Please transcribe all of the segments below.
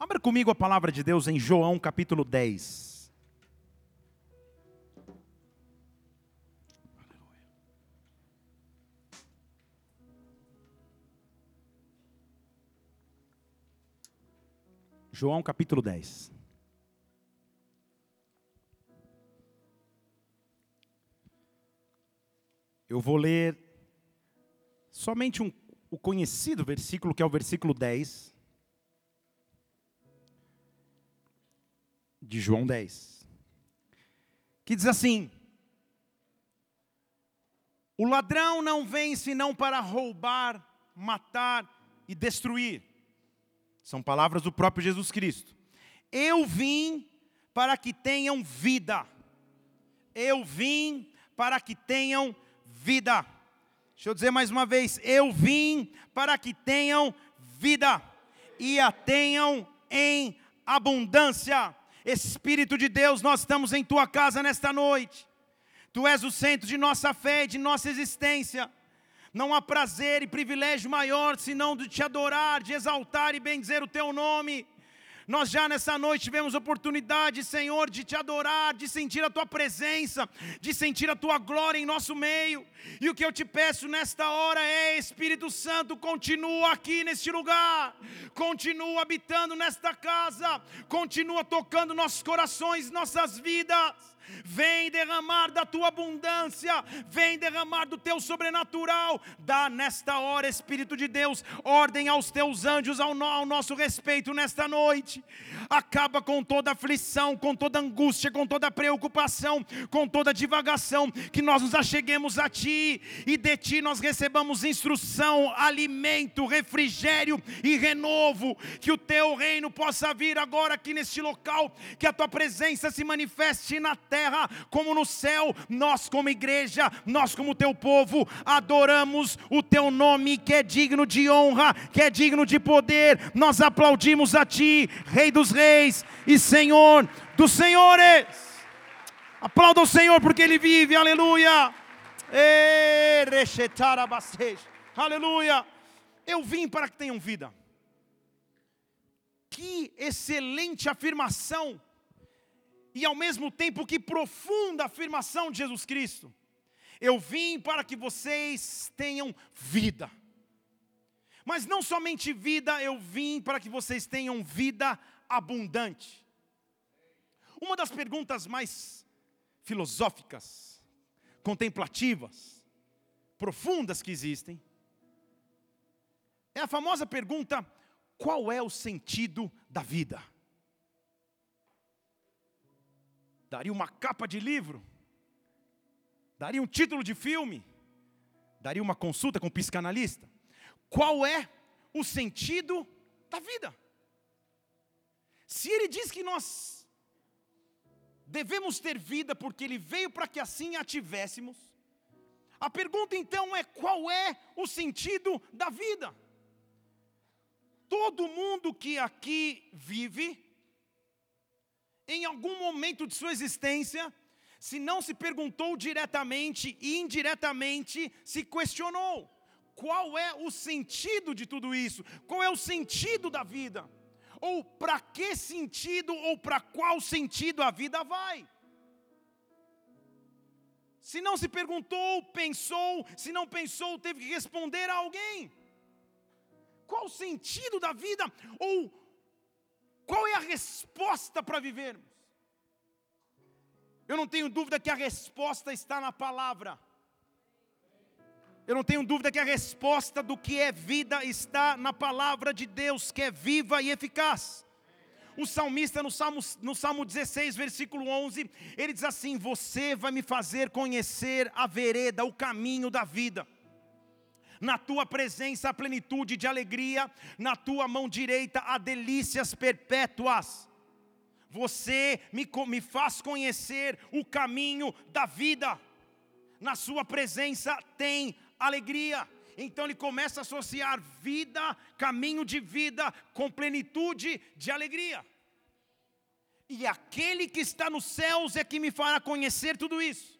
Abra comigo a palavra de Deus em João capítulo 10. João capítulo 10. Eu vou ler somente um, o conhecido versículo, que é o versículo 10 de João 10, que diz assim: O ladrão não vem senão para roubar, matar e destruir. São palavras do próprio Jesus Cristo. Eu vim para que tenham vida. Eu vim para que tenham vida. Deixa eu dizer mais uma vez: eu vim para que tenham vida e a tenham em abundância. Espírito de Deus, nós estamos em tua casa nesta noite. Tu és o centro de nossa fé, de nossa existência. Não há prazer e privilégio maior senão de te adorar, de exaltar e bendizer o teu nome. Nós já nessa noite tivemos oportunidade, Senhor, de te adorar, de sentir a tua presença, de sentir a tua glória em nosso meio. E o que eu te peço nesta hora é, Espírito Santo, continua aqui neste lugar, continua habitando nesta casa, continua tocando nossos corações, nossas vidas. Vem derramar da tua abundância, vem derramar do teu sobrenatural. Dá nesta hora, Espírito de Deus, ordem aos teus anjos ao, no, ao nosso respeito nesta noite. Acaba com toda aflição, com toda angústia, com toda preocupação, com toda divagação, que nós nos acheguemos a ti e de ti nós recebamos instrução, alimento, refrigério e renovo. Que o teu reino possa vir agora aqui neste local, que a tua presença se manifeste na terra terra como no céu. Nós, como igreja, nós, como teu povo, adoramos o teu nome que é digno de honra, que é digno de poder. Nós aplaudimos a ti, Rei dos Reis e Senhor dos Senhores. Aplauda o Senhor porque Ele vive, aleluia. Aleluia. Eu vim para que tenham vida. Que excelente afirmação e ao mesmo tempo que profunda afirmação de Jesus Cristo. Eu vim para que vocês tenham vida. Mas não somente vida, eu vim para que vocês tenham vida abundante. Uma das perguntas mais filosóficas, contemplativas, profundas que existem, é a famosa pergunta: qual é o sentido da vida? Daria uma capa de livro, daria um título de filme, daria uma consulta com um psicanalista. Qual é o sentido da vida? Se ele diz que nós devemos ter vida porque ele veio para que assim a tivéssemos, a pergunta então é: qual é o sentido da vida? Todo mundo que aqui vive, em algum momento de sua existência, se não se perguntou diretamente e indiretamente, se questionou: qual é o sentido de tudo isso? Qual é o sentido da vida? Ou para que sentido ou para qual sentido a vida vai? Se não se perguntou, pensou, se não pensou, teve que responder a alguém. Qual o sentido da vida? Ou qual é a resposta para vivermos? Eu não tenho dúvida que a resposta está na palavra. Eu não tenho dúvida que a resposta do que é vida está na palavra de Deus, que é viva e eficaz. O salmista, no Salmo, no Salmo 16, versículo 11, ele diz assim: Você vai me fazer conhecer a vereda, o caminho da vida na tua presença há plenitude de alegria, na tua mão direita há delícias perpétuas. Você me, me faz conhecer o caminho da vida, na sua presença tem alegria. Então ele começa a associar vida, caminho de vida, com plenitude de alegria. E aquele que está nos céus é que me fará conhecer tudo isso.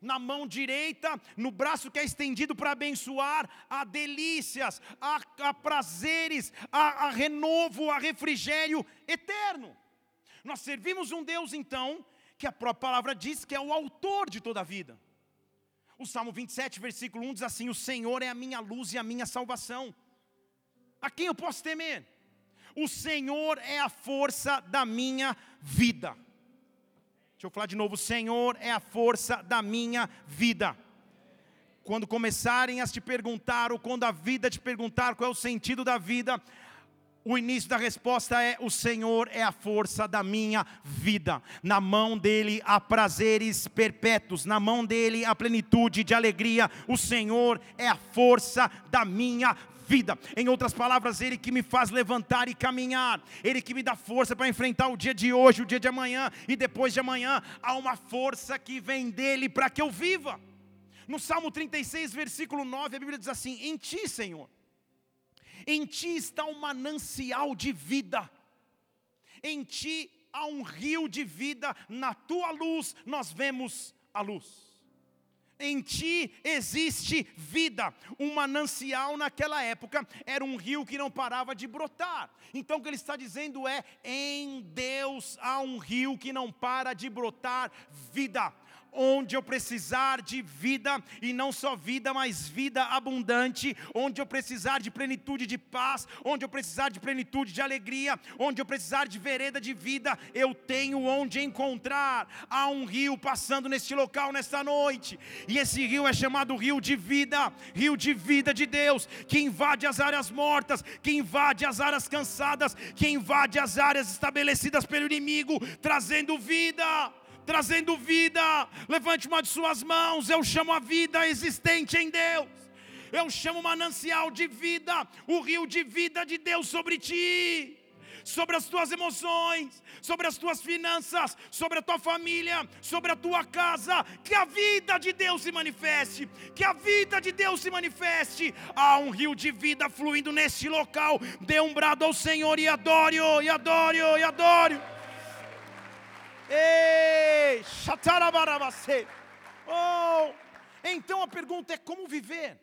Na mão direita, no braço que é estendido para abençoar, há delícias, há, há prazeres, há, há renovo, há refrigério eterno. Nós servimos um Deus, então, que a própria palavra diz que é o autor de toda a vida. O Salmo 27, versículo 1 diz assim: O Senhor é a minha luz e a minha salvação. A quem eu posso temer? O Senhor é a força da minha vida. Deixa eu falar de novo: o Senhor é a força da minha vida. Quando começarem a te perguntar, ou quando a vida te perguntar qual é o sentido da vida, o início da resposta é: O Senhor é a força da minha vida. Na mão dele há prazeres perpétuos, na mão dele há plenitude de alegria. O Senhor é a força da minha vida. Em outras palavras, Ele que me faz levantar e caminhar, Ele que me dá força para enfrentar o dia de hoje, o dia de amanhã e depois de amanhã. Há uma força que vem dEle para que eu viva. No Salmo 36, versículo 9, a Bíblia diz assim: Em Ti, Senhor, em Ti está um manancial de vida, em Ti há um rio de vida, na Tua luz nós vemos a luz em ti existe vida. Um manancial naquela época era um rio que não parava de brotar. Então o que ele está dizendo é: em Deus há um rio que não para de brotar vida onde eu precisar de vida, e não só vida, mas vida abundante, onde eu precisar de plenitude de paz, onde eu precisar de plenitude de alegria, onde eu precisar de vereda de vida, eu tenho onde encontrar. Há um rio passando neste local nesta noite, e esse rio é chamado rio de vida, rio de vida de Deus, que invade as áreas mortas, que invade as áreas cansadas, que invade as áreas estabelecidas pelo inimigo, trazendo vida trazendo vida. Levante uma de suas mãos. Eu chamo a vida existente em Deus. Eu chamo o manancial de vida, o rio de vida de Deus sobre ti sobre as tuas emoções, sobre as tuas finanças, sobre a tua família, sobre a tua casa. Que a vida de Deus se manifeste, que a vida de Deus se manifeste. Há um rio de vida fluindo neste local. Dê um brado ao Senhor e adore-o, e adore-o, e adore-o. Ei, Oh, então a pergunta é como viver?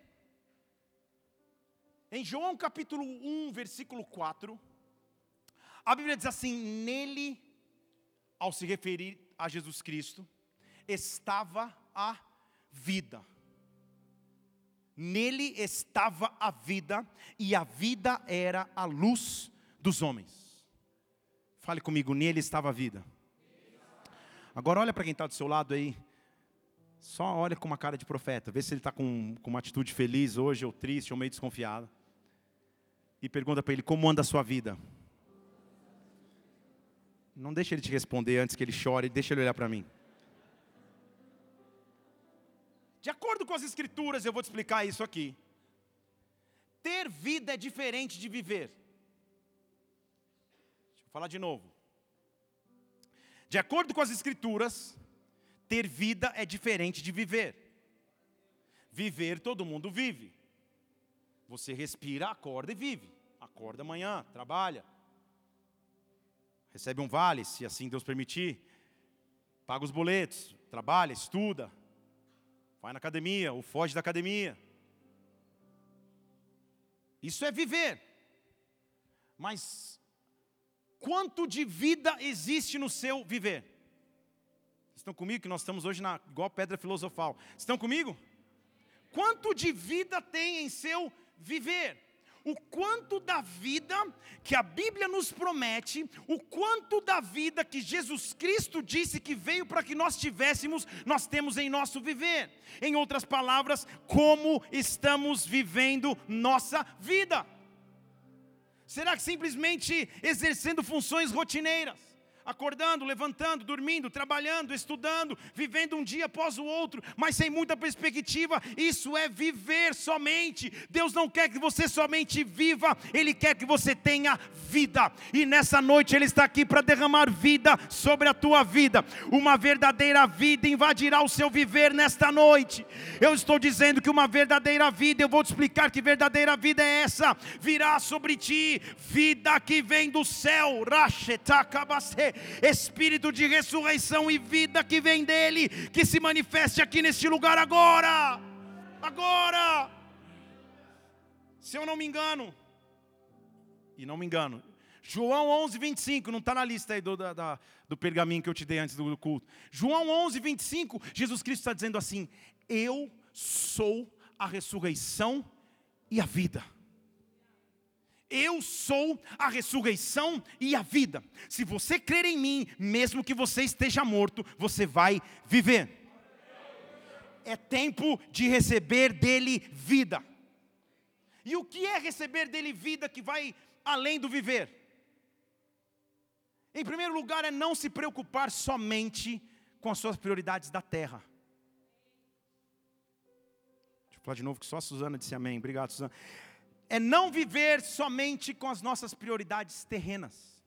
Em João capítulo 1, versículo 4, a Bíblia diz assim: Nele, ao se referir a Jesus Cristo, estava a vida. Nele estava a vida, e a vida era a luz dos homens. Fale comigo, nele estava a vida. Agora olha para quem está do seu lado aí. Só olha com uma cara de profeta. Vê se ele está com, com uma atitude feliz hoje, ou triste, ou meio desconfiado. E pergunta para ele, como anda a sua vida? Não deixa ele te responder antes que ele chore, deixa ele olhar para mim. De acordo com as escrituras, eu vou te explicar isso aqui. Ter vida é diferente de viver. Deixa eu falar de novo. De acordo com as Escrituras, ter vida é diferente de viver. Viver todo mundo vive. Você respira, acorda e vive. Acorda amanhã, trabalha. Recebe um vale, se assim Deus permitir. Paga os boletos, trabalha, estuda. Vai na academia ou foge da academia. Isso é viver. Mas quanto de vida existe no seu viver. Estão comigo que nós estamos hoje na igual pedra filosofal. Estão comigo? Quanto de vida tem em seu viver? O quanto da vida que a Bíblia nos promete, o quanto da vida que Jesus Cristo disse que veio para que nós tivéssemos, nós temos em nosso viver. Em outras palavras, como estamos vivendo nossa vida. Será que simplesmente exercendo funções rotineiras? Acordando, levantando, dormindo, trabalhando, estudando, vivendo um dia após o outro, mas sem muita perspectiva. Isso é viver somente. Deus não quer que você somente viva, Ele quer que você tenha vida. E nessa noite Ele está aqui para derramar vida sobre a tua vida. Uma verdadeira vida invadirá o seu viver nesta noite. Eu estou dizendo que uma verdadeira vida, eu vou te explicar que verdadeira vida é essa, virá sobre ti, vida que vem do céu, Rashetakabase Espírito de ressurreição e vida que vem dele, que se manifeste aqui neste lugar agora. Agora. Se eu não me engano, e não me engano, João 11, 25, não está na lista aí do, da, do pergaminho que eu te dei antes do culto. João 11, 25, Jesus Cristo está dizendo assim: Eu sou a ressurreição e a vida. Eu sou a ressurreição e a vida. Se você crer em mim, mesmo que você esteja morto, você vai viver. É tempo de receber dele vida. E o que é receber dele vida que vai além do viver? Em primeiro lugar, é não se preocupar somente com as suas prioridades da terra. Deixa eu falar de novo que só a Suzana disse amém. Obrigado, Suzana. É não viver somente com as nossas prioridades terrenas.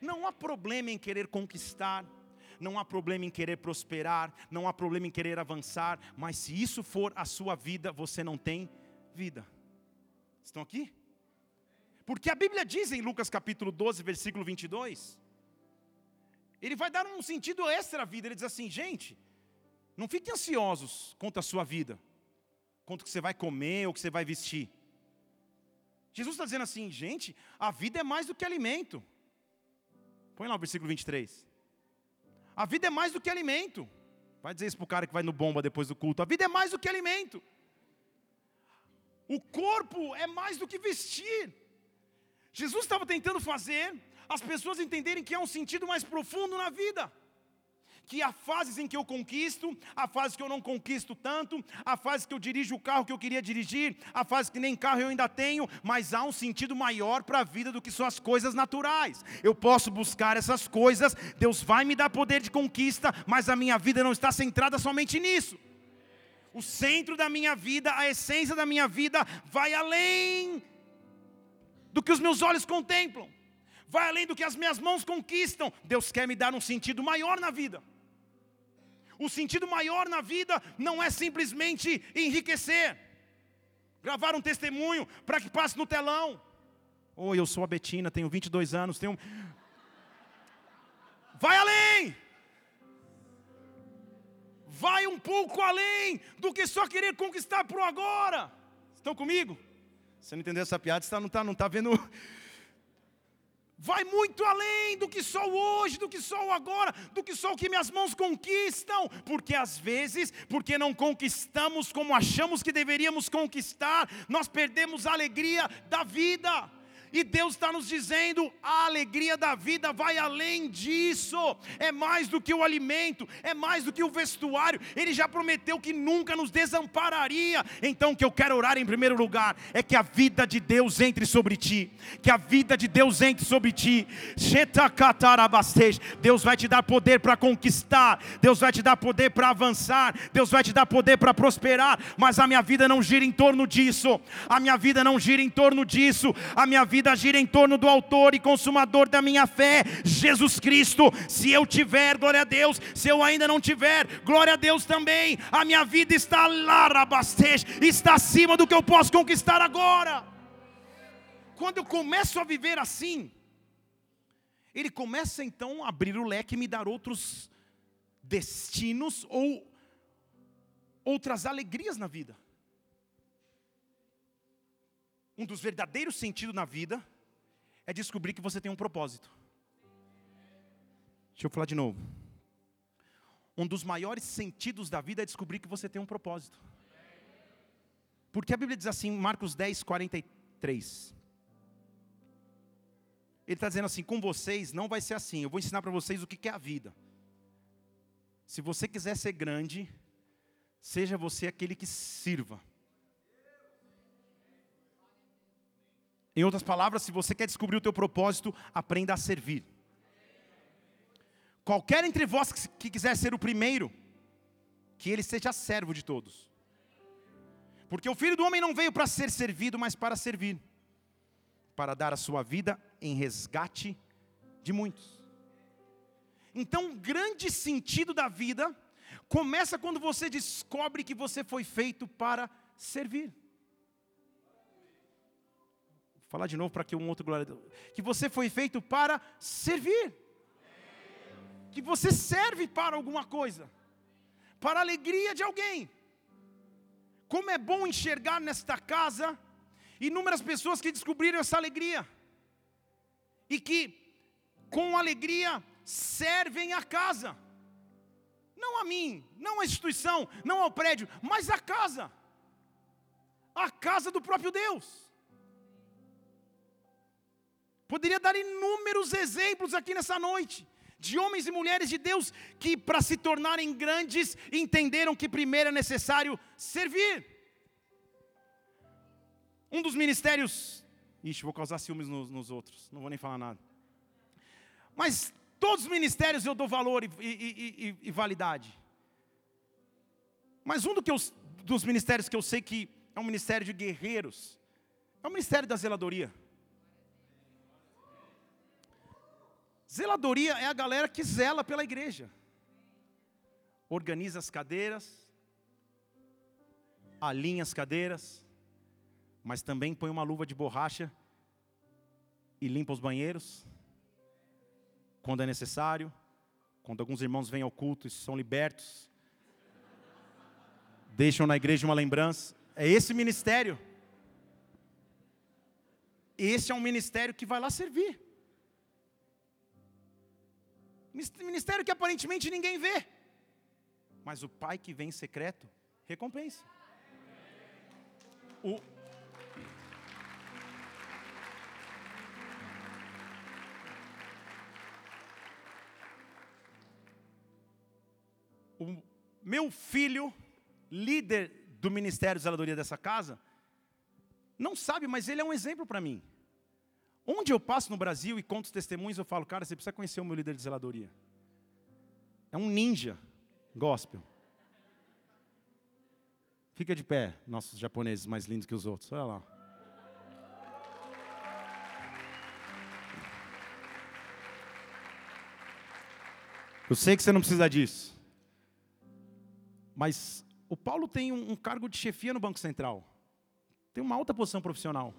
Não há problema em querer conquistar, não há problema em querer prosperar, não há problema em querer avançar, mas se isso for a sua vida, você não tem vida. Estão aqui? Porque a Bíblia diz em Lucas capítulo 12, versículo 22, ele vai dar um sentido extra à vida. Ele diz assim: gente, não fiquem ansiosos quanto à sua vida, quanto que você vai comer ou que você vai vestir. Jesus está dizendo assim, gente, a vida é mais do que alimento. Põe lá o versículo 23. A vida é mais do que alimento. Vai dizer isso para o cara que vai no bomba depois do culto. A vida é mais do que alimento. O corpo é mais do que vestir. Jesus estava tentando fazer as pessoas entenderem que há um sentido mais profundo na vida. Que há fases em que eu conquisto, há fases que eu não conquisto tanto, há fases que eu dirijo o carro que eu queria dirigir, há fases que nem carro eu ainda tenho, mas há um sentido maior para a vida do que só as coisas naturais. Eu posso buscar essas coisas, Deus vai me dar poder de conquista, mas a minha vida não está centrada somente nisso. O centro da minha vida, a essência da minha vida, vai além do que os meus olhos contemplam vai além do que as minhas mãos conquistam. Deus quer me dar um sentido maior na vida. O sentido maior na vida não é simplesmente enriquecer, gravar um testemunho para que passe no telão. Oi, eu sou a Betina, tenho 22 anos, tenho. Vai além! Vai um pouco além do que só querer conquistar por agora. Estão comigo? Você não entendeu essa piada, você não está não tá vendo vai muito além do que o hoje, do que o agora, do que o que minhas mãos conquistam, porque às vezes, porque não conquistamos como achamos que deveríamos conquistar, nós perdemos a alegria da vida. E Deus está nos dizendo: a alegria da vida vai além disso, é mais do que o alimento, é mais do que o vestuário. Ele já prometeu que nunca nos desampararia. Então, o que eu quero orar em primeiro lugar é que a vida de Deus entre sobre ti, que a vida de Deus entre sobre ti. Deus vai te dar poder para conquistar, Deus vai te dar poder para avançar, Deus vai te dar poder para prosperar, mas a minha vida não gira em torno disso, a minha vida não gira em torno disso, a minha vida vida gira em torno do autor e consumador da minha fé, Jesus Cristo. Se eu tiver, glória a Deus. Se eu ainda não tiver, glória a Deus também. A minha vida está lá, rabastej, está acima do que eu posso conquistar agora. Quando eu começo a viver assim, ele começa então a abrir o leque e me dar outros destinos ou outras alegrias na vida. Um dos verdadeiros sentidos na vida é descobrir que você tem um propósito. Deixa eu falar de novo. Um dos maiores sentidos da vida é descobrir que você tem um propósito. Porque a Bíblia diz assim, Marcos 10, 43. Ele está dizendo assim: com vocês não vai ser assim. Eu vou ensinar para vocês o que é a vida. Se você quiser ser grande, seja você aquele que sirva. Em outras palavras, se você quer descobrir o teu propósito, aprenda a servir. Qualquer entre vós que quiser ser o primeiro, que ele seja servo de todos. Porque o filho do homem não veio para ser servido, mas para servir, para dar a sua vida em resgate de muitos. Então, o grande sentido da vida começa quando você descobre que você foi feito para servir falar de novo para que um outro glória. Que você foi feito para servir. que você serve para alguma coisa, para a alegria de alguém. Como é bom enxergar nesta casa inúmeras pessoas que descobriram essa alegria e que, com alegria, servem a casa, não a mim, não a instituição, não ao prédio, mas a casa, a casa do próprio Deus. Poderia dar inúmeros exemplos aqui nessa noite de homens e mulheres de Deus que, para se tornarem grandes, entenderam que primeiro é necessário servir. Um dos ministérios. Ixi, vou causar ciúmes nos, nos outros, não vou nem falar nada. Mas todos os ministérios eu dou valor e, e, e, e validade. Mas um do eu, dos ministérios que eu sei que é um ministério de guerreiros é o ministério da zeladoria. Zeladoria é a galera que zela pela igreja. Organiza as cadeiras, alinha as cadeiras, mas também põe uma luva de borracha e limpa os banheiros, quando é necessário, quando alguns irmãos vêm ao culto e são libertos, deixam na igreja uma lembrança. É esse ministério. Esse é um ministério que vai lá servir. Ministério que aparentemente ninguém vê. Mas o pai que vem em secreto recompensa. O, o meu filho, líder do ministério de zeladoria dessa casa, não sabe, mas ele é um exemplo para mim. Onde eu passo no Brasil e conto os testemunhos, eu falo, cara, você precisa conhecer o meu líder de zeladoria. É um ninja gospel. Fica de pé, nossos japoneses mais lindos que os outros. Olha lá. Eu sei que você não precisa disso. Mas o Paulo tem um, cargo de chefia no Banco Central. Tem uma alta posição profissional.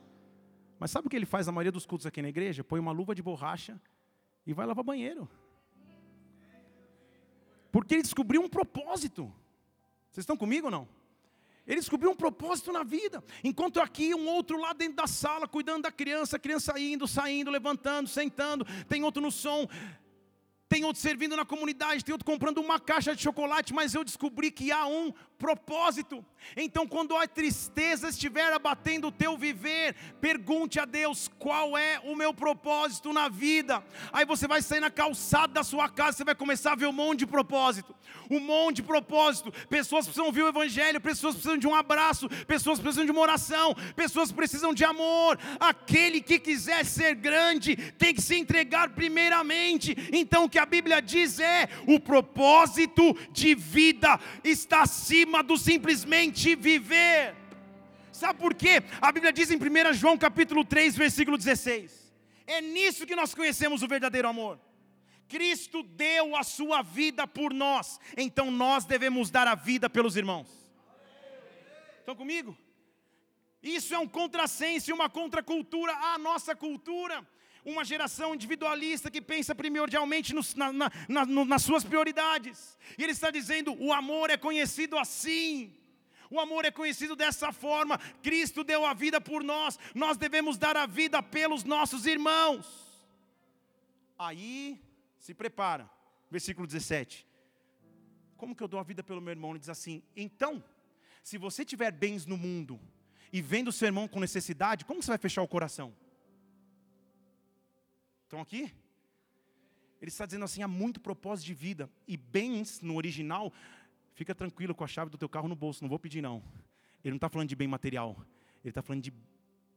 Mas sabe o que ele faz na maioria dos cultos aqui na igreja? Põe uma luva de borracha e vai lavar banheiro. Porque ele descobriu um propósito. Vocês estão comigo ou não? Ele descobriu um propósito na vida. Enquanto aqui um outro lá dentro da sala, cuidando da criança, a criança indo, saindo, levantando, sentando, tem outro no som, tem outro servindo na comunidade, tem outro comprando uma caixa de chocolate, mas eu descobri que há um propósito. Então, quando a tristeza estiver abatendo o teu viver, pergunte a Deus qual é o meu propósito na vida. Aí você vai sair na calçada da sua casa, você vai começar a ver um monte de propósito, um monte de propósito. Pessoas precisam ouvir o Evangelho, pessoas precisam de um abraço, pessoas precisam de uma oração, pessoas precisam de amor. Aquele que quiser ser grande tem que se entregar primeiramente. Então, que a Bíblia diz é: o propósito de vida está acima do simplesmente viver. Sabe por quê? A Bíblia diz em 1 João capítulo 3, versículo 16. É nisso que nós conhecemos o verdadeiro amor. Cristo deu a sua vida por nós, então nós devemos dar a vida pelos irmãos. Estão comigo? Isso é um contrassenso, uma contracultura à nossa cultura uma geração individualista que pensa primordialmente nos, na, na, na, nas suas prioridades. E ele está dizendo: o amor é conhecido assim. O amor é conhecido dessa forma. Cristo deu a vida por nós, nós devemos dar a vida pelos nossos irmãos. Aí, se prepara, versículo 17. Como que eu dou a vida pelo meu irmão? Ele diz assim: então, se você tiver bens no mundo e vendo o seu irmão com necessidade, como você vai fechar o coração? Estão aqui? Ele está dizendo assim: há muito propósito de vida. E bens, no original, fica tranquilo com a chave do teu carro no bolso, não vou pedir não. Ele não está falando de bem material, ele está falando de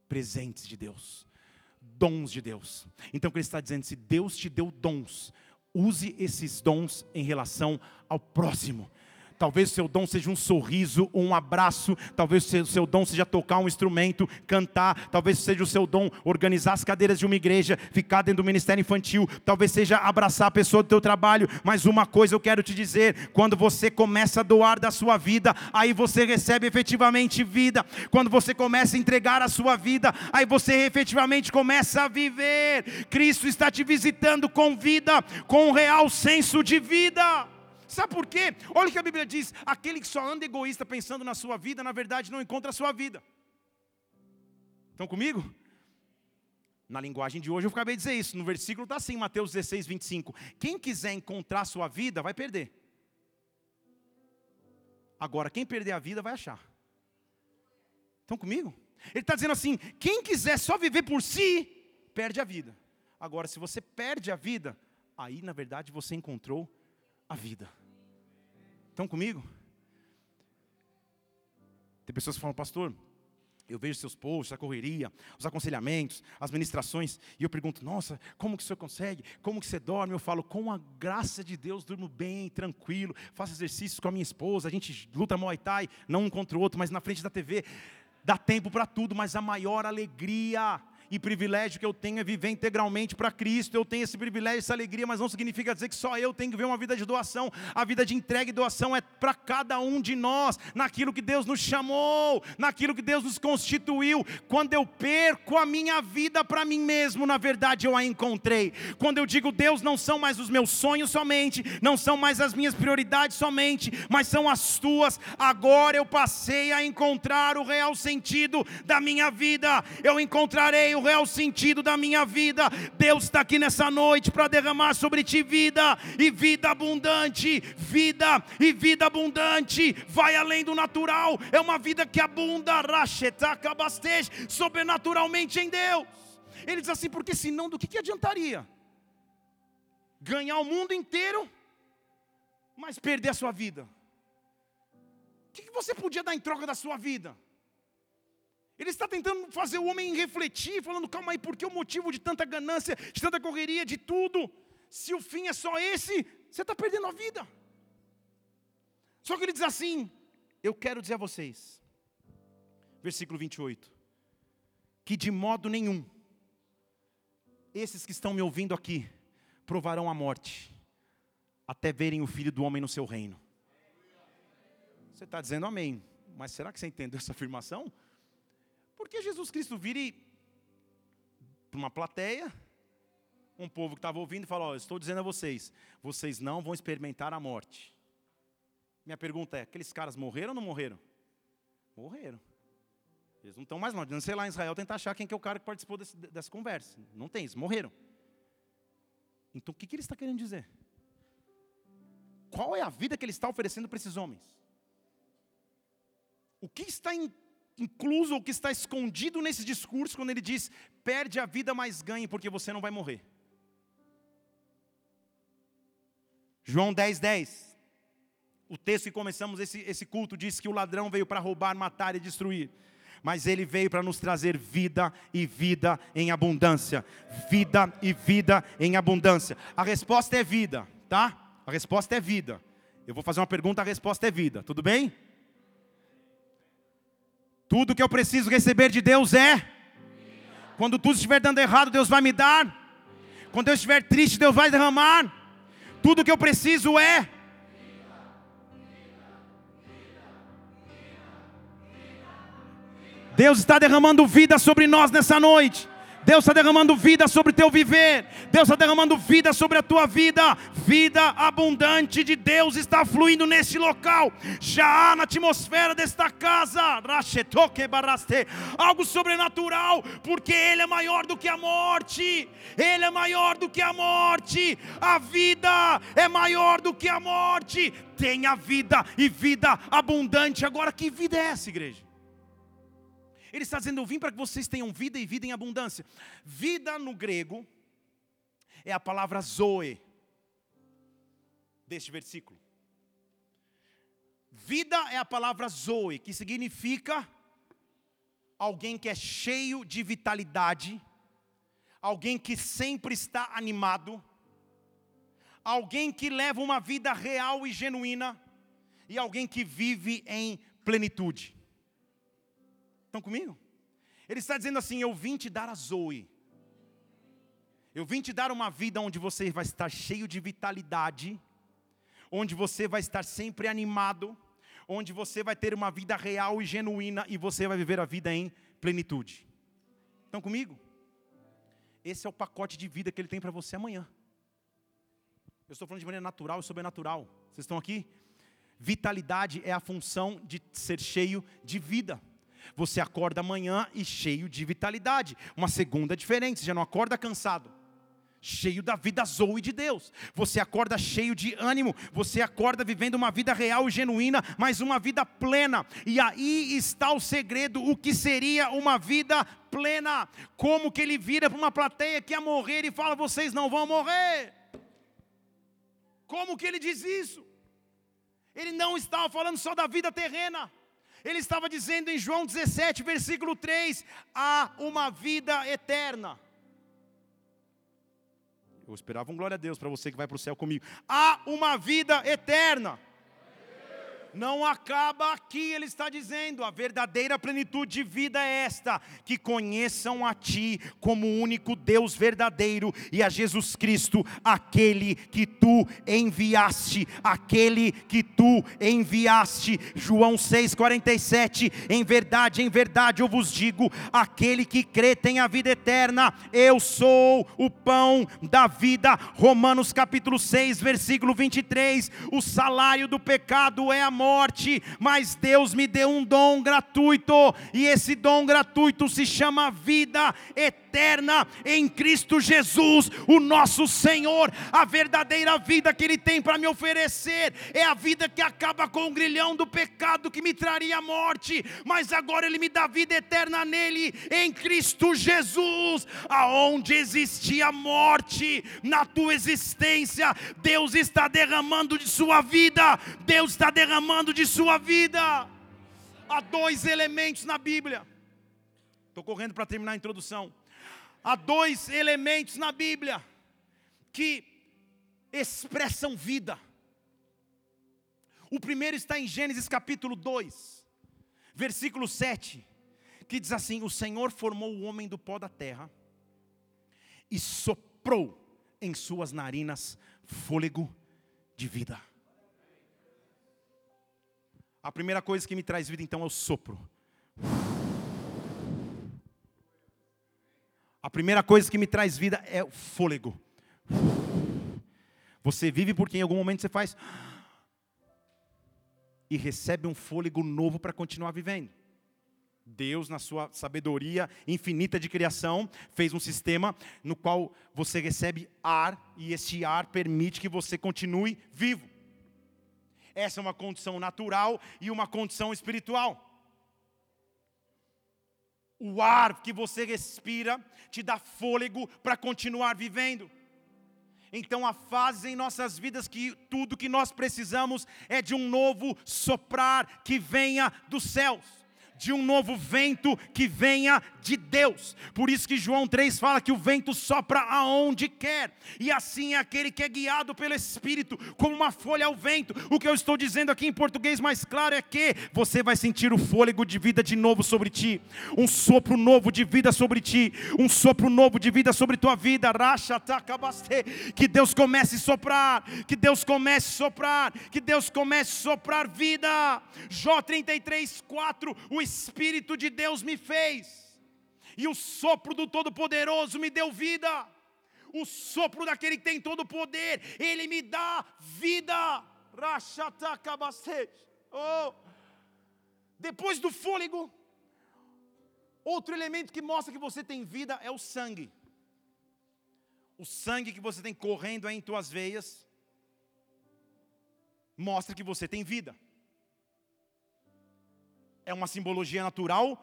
presentes de Deus, dons de Deus. Então o que ele está dizendo, se Deus te deu dons, use esses dons em relação ao próximo Talvez o seu dom seja um sorriso, um abraço. Talvez o seu dom seja tocar um instrumento, cantar. Talvez seja o seu dom organizar as cadeiras de uma igreja, ficar dentro do ministério infantil. Talvez seja abraçar a pessoa do teu trabalho. Mas uma coisa eu quero te dizer: quando você começa a doar da sua vida, aí você recebe efetivamente vida. Quando você começa a entregar a sua vida, aí você efetivamente começa a viver. Cristo está te visitando com vida, com um real senso de vida. Sabe por quê? Olha o que a Bíblia diz: aquele que só anda egoísta pensando na sua vida, na verdade não encontra a sua vida. Estão comigo? Na linguagem de hoje eu acabei de dizer isso. No versículo está assim, Mateus 16, 25. Quem quiser encontrar a sua vida, vai perder. Agora, quem perder a vida, vai achar. Estão comigo? Ele está dizendo assim: quem quiser só viver por si, perde a vida. Agora, se você perde a vida, aí na verdade você encontrou a vida. Estão comigo? Tem pessoas que falam, pastor, eu vejo seus posts, a correria, os aconselhamentos, as ministrações, e eu pergunto, nossa, como que o senhor consegue? Como que você dorme? Eu falo, com a graça de Deus, durmo bem, tranquilo, faço exercícios com a minha esposa, a gente luta Muay Thai, não um contra o outro, mas na frente da TV. Dá tempo para tudo, mas a maior alegria e privilégio que eu tenho é viver integralmente para Cristo. Eu tenho esse privilégio, essa alegria, mas não significa dizer que só eu tenho que ver uma vida de doação. A vida de entrega e doação é para cada um de nós, naquilo que Deus nos chamou, naquilo que Deus nos constituiu. Quando eu perco a minha vida para mim mesmo, na verdade eu a encontrei. Quando eu digo Deus, não são mais os meus sonhos somente, não são mais as minhas prioridades somente, mas são as tuas. Agora eu passei a encontrar o real sentido da minha vida. Eu encontrarei o o real sentido da minha vida. Deus está aqui nessa noite para derramar sobre ti vida e vida abundante, vida e vida abundante, vai além do natural, é uma vida que abunda, sobrenaturalmente em Deus. Ele diz assim, porque senão do que, que adiantaria? Ganhar o mundo inteiro, mas perder a sua vida. O que, que você podia dar em troca da sua vida? Ele está tentando fazer o homem refletir, falando, calma aí, por que o motivo de tanta ganância, de tanta correria, de tudo? Se o fim é só esse, você está perdendo a vida. Só que ele diz assim: Eu quero dizer a vocês, versículo 28, que de modo nenhum, esses que estão me ouvindo aqui, provarão a morte, até verem o filho do homem no seu reino. Você está dizendo amém, mas será que você entendeu essa afirmação? Porque Jesus Cristo vira para uma plateia, um povo que estava ouvindo e falou: oh, Estou dizendo a vocês, vocês não vão experimentar a morte. Minha pergunta é: aqueles caras morreram ou não morreram? Morreram. Eles não estão mais não. Não sei lá em Israel tentar achar quem que é o cara que participou desse, dessa conversa. Não tem, eles morreram. Então o que, que ele está querendo dizer? Qual é a vida que ele está oferecendo para esses homens? O que está em incluso o que está escondido nesse discurso, quando ele diz: perde a vida, mas ganhe, porque você não vai morrer. João 10, 10. O texto que começamos esse, esse culto diz que o ladrão veio para roubar, matar e destruir. Mas ele veio para nos trazer vida e vida em abundância. Vida e vida em abundância. A resposta é vida, tá? A resposta é vida. Eu vou fazer uma pergunta, a resposta é vida. Tudo bem? Tudo que eu preciso receber de Deus é. Quando tudo estiver dando errado, Deus vai me dar. Quando eu estiver triste, Deus vai derramar. Tudo que eu preciso é. Deus está derramando vida sobre nós nessa noite. Deus está derramando vida sobre teu viver. Deus está derramando vida sobre a tua vida. Vida abundante de Deus está fluindo neste local. Já há na atmosfera desta casa algo sobrenatural, porque Ele é maior do que a morte. Ele é maior do que a morte. A vida é maior do que a morte. Tenha vida e vida abundante. Agora, que vida é essa, igreja? Ele está dizendo: Eu vim para que vocês tenham vida e vida em abundância. Vida no grego é a palavra zoe, deste versículo. Vida é a palavra zoe, que significa alguém que é cheio de vitalidade, alguém que sempre está animado, alguém que leva uma vida real e genuína e alguém que vive em plenitude. Estão comigo? Ele está dizendo assim: Eu vim te dar a Zoe. Eu vim te dar uma vida onde você vai estar cheio de vitalidade, onde você vai estar sempre animado, onde você vai ter uma vida real e genuína e você vai viver a vida em plenitude. Estão comigo? Esse é o pacote de vida que ele tem para você amanhã. Eu estou falando de maneira natural e sobrenatural. Vocês estão aqui? Vitalidade é a função de ser cheio de vida. Você acorda amanhã e cheio de vitalidade. Uma segunda diferente, você já não acorda cansado cheio da vida zoe de Deus. Você acorda cheio de ânimo, você acorda vivendo uma vida real e genuína, mas uma vida plena. E aí está o segredo, o que seria uma vida plena? Como que ele vira para uma plateia que ia morrer e fala: "Vocês não vão morrer". Como que ele diz isso? Ele não estava falando só da vida terrena. Ele estava dizendo em João 17, versículo 3: há uma vida eterna. Eu esperava um glória a Deus para você que vai para o céu comigo. Há uma vida eterna não acaba aqui, ele está dizendo, a verdadeira plenitude de vida é esta: que conheçam a Ti como o único Deus verdadeiro e a Jesus Cristo, aquele que Tu enviaste, aquele que Tu enviaste. João 6,47: Em verdade, em verdade eu vos digo: aquele que crê tem a vida eterna, eu sou o pão da vida. Romanos capítulo 6, versículo 23: O salário do pecado é a morte, mas Deus me deu um dom gratuito, e esse dom gratuito se chama vida eterna em Cristo Jesus, o nosso Senhor. A verdadeira vida que Ele tem para me oferecer é a vida que acaba com o grilhão do pecado que me traria morte, mas agora Ele me dá vida eterna nele, em Cristo Jesus, aonde existia morte na tua existência, Deus está derramando de sua vida, Deus está derramando de sua vida. Há dois elementos na Bíblia. Estou correndo para terminar a introdução. Há dois elementos na Bíblia que expressam vida. O primeiro está em Gênesis capítulo 2, versículo 7, que diz assim: O Senhor formou o homem do pó da terra e soprou em suas narinas fôlego de vida. A primeira coisa que me traz vida então é o sopro. A primeira coisa que me traz vida é o fôlego. Você vive porque em algum momento você faz e recebe um fôlego novo para continuar vivendo. Deus, na sua sabedoria infinita de criação, fez um sistema no qual você recebe ar e esse ar permite que você continue vivo. Essa é uma condição natural e uma condição espiritual. O ar que você respira te dá fôlego para continuar vivendo. Então há fases em nossas vidas que tudo que nós precisamos é de um novo soprar que venha dos céus de um novo vento que venha de Deus. Por isso que João 3 fala que o vento sopra aonde quer, e assim é aquele que é guiado pelo Espírito, como uma folha ao vento. O que eu estou dizendo aqui em português mais claro é que você vai sentir o fôlego de vida de novo sobre ti, um sopro novo de vida sobre ti, um sopro novo de vida sobre tua vida. Que Deus comece a soprar, que Deus comece a soprar, que Deus comece a soprar vida. Jó 33, 4, o Espírito de Deus me fez, e o sopro do Todo-Poderoso me deu vida. O sopro daquele que tem todo o poder, ele me dá vida. Oh. Depois do fôlego, outro elemento que mostra que você tem vida é o sangue. O sangue que você tem correndo em tuas veias mostra que você tem vida é uma simbologia natural,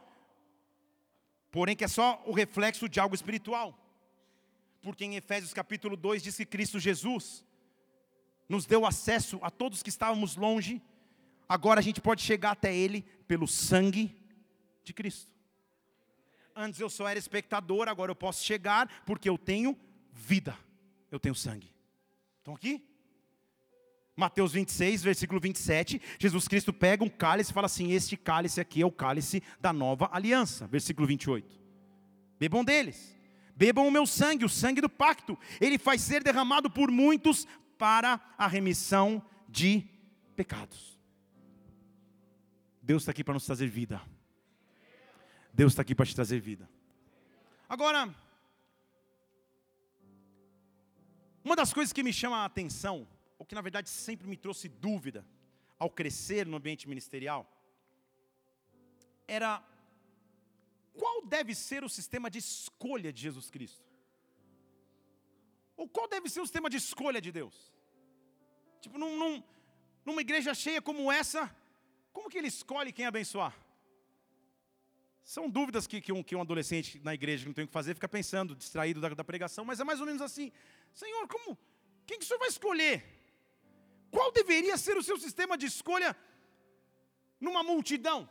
porém que é só o reflexo de algo espiritual. Porque em Efésios capítulo 2 diz que Cristo Jesus nos deu acesso a todos que estávamos longe, agora a gente pode chegar até Ele pelo sangue de Cristo. Antes eu só era espectador, agora eu posso chegar porque eu tenho vida, eu tenho sangue. Estão aqui? Mateus 26, versículo 27, Jesus Cristo pega um cálice e fala assim: Este cálice aqui é o cálice da nova aliança. Versículo 28. Bebam deles, bebam o meu sangue, o sangue do pacto. Ele faz ser derramado por muitos para a remissão de pecados. Deus está aqui para nos trazer vida. Deus está aqui para te trazer vida. Agora, uma das coisas que me chama a atenção, ou que na verdade sempre me trouxe dúvida ao crescer no ambiente ministerial, era qual deve ser o sistema de escolha de Jesus Cristo? Ou qual deve ser o sistema de escolha de Deus? Tipo, num, num, numa igreja cheia como essa, como que ele escolhe quem abençoar? São dúvidas que, que, um, que um adolescente na igreja que não tem o que fazer fica pensando, distraído da, da pregação, mas é mais ou menos assim: Senhor, como, quem que o senhor vai escolher? Qual deveria ser o seu sistema de escolha numa multidão?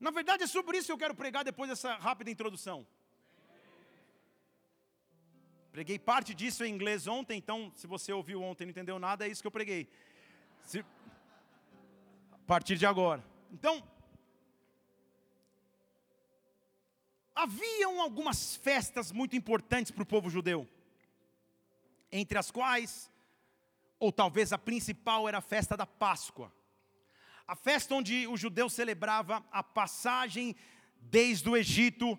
Na verdade, é sobre isso que eu quero pregar depois dessa rápida introdução. Preguei parte disso em inglês ontem, então se você ouviu ontem e não entendeu nada, é isso que eu preguei. Se... A partir de agora. Então, haviam algumas festas muito importantes para o povo judeu, entre as quais, ou talvez a principal, era a festa da Páscoa. A festa onde o judeu celebrava a passagem desde o Egito,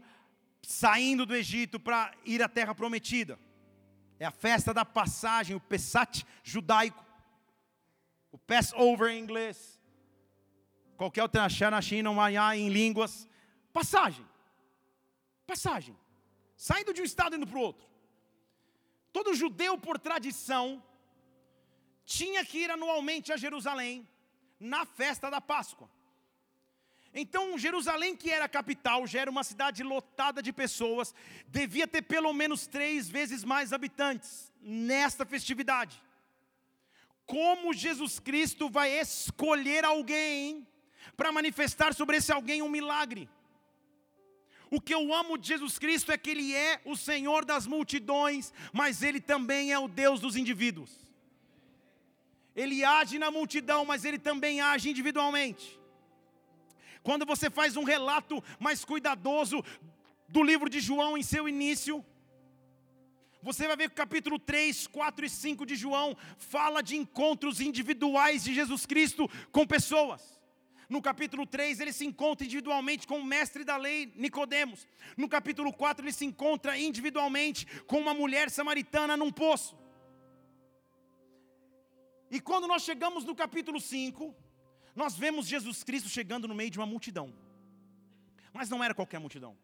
saindo do Egito para ir à terra prometida. É a festa da passagem, o Pesach judaico, o Passover em inglês, qualquer outra China, em línguas, passagem. Passagem. Saindo de um estado indo para o outro. Todo judeu, por tradição, tinha que ir anualmente a Jerusalém na festa da Páscoa. Então, Jerusalém, que era a capital, já era uma cidade lotada de pessoas, devia ter pelo menos três vezes mais habitantes nesta festividade. Como Jesus Cristo vai escolher alguém para manifestar sobre esse alguém um milagre? O que eu amo de Jesus Cristo é que Ele é o Senhor das multidões, mas Ele também é o Deus dos indivíduos. Ele age na multidão, mas Ele também age individualmente. Quando você faz um relato mais cuidadoso do livro de João em seu início, você vai ver que o capítulo 3, 4 e 5 de João fala de encontros individuais de Jesus Cristo com pessoas. No capítulo 3, ele se encontra individualmente com o mestre da lei, Nicodemos. No capítulo 4, ele se encontra individualmente com uma mulher samaritana num poço. E quando nós chegamos no capítulo 5, nós vemos Jesus Cristo chegando no meio de uma multidão. Mas não era qualquer multidão.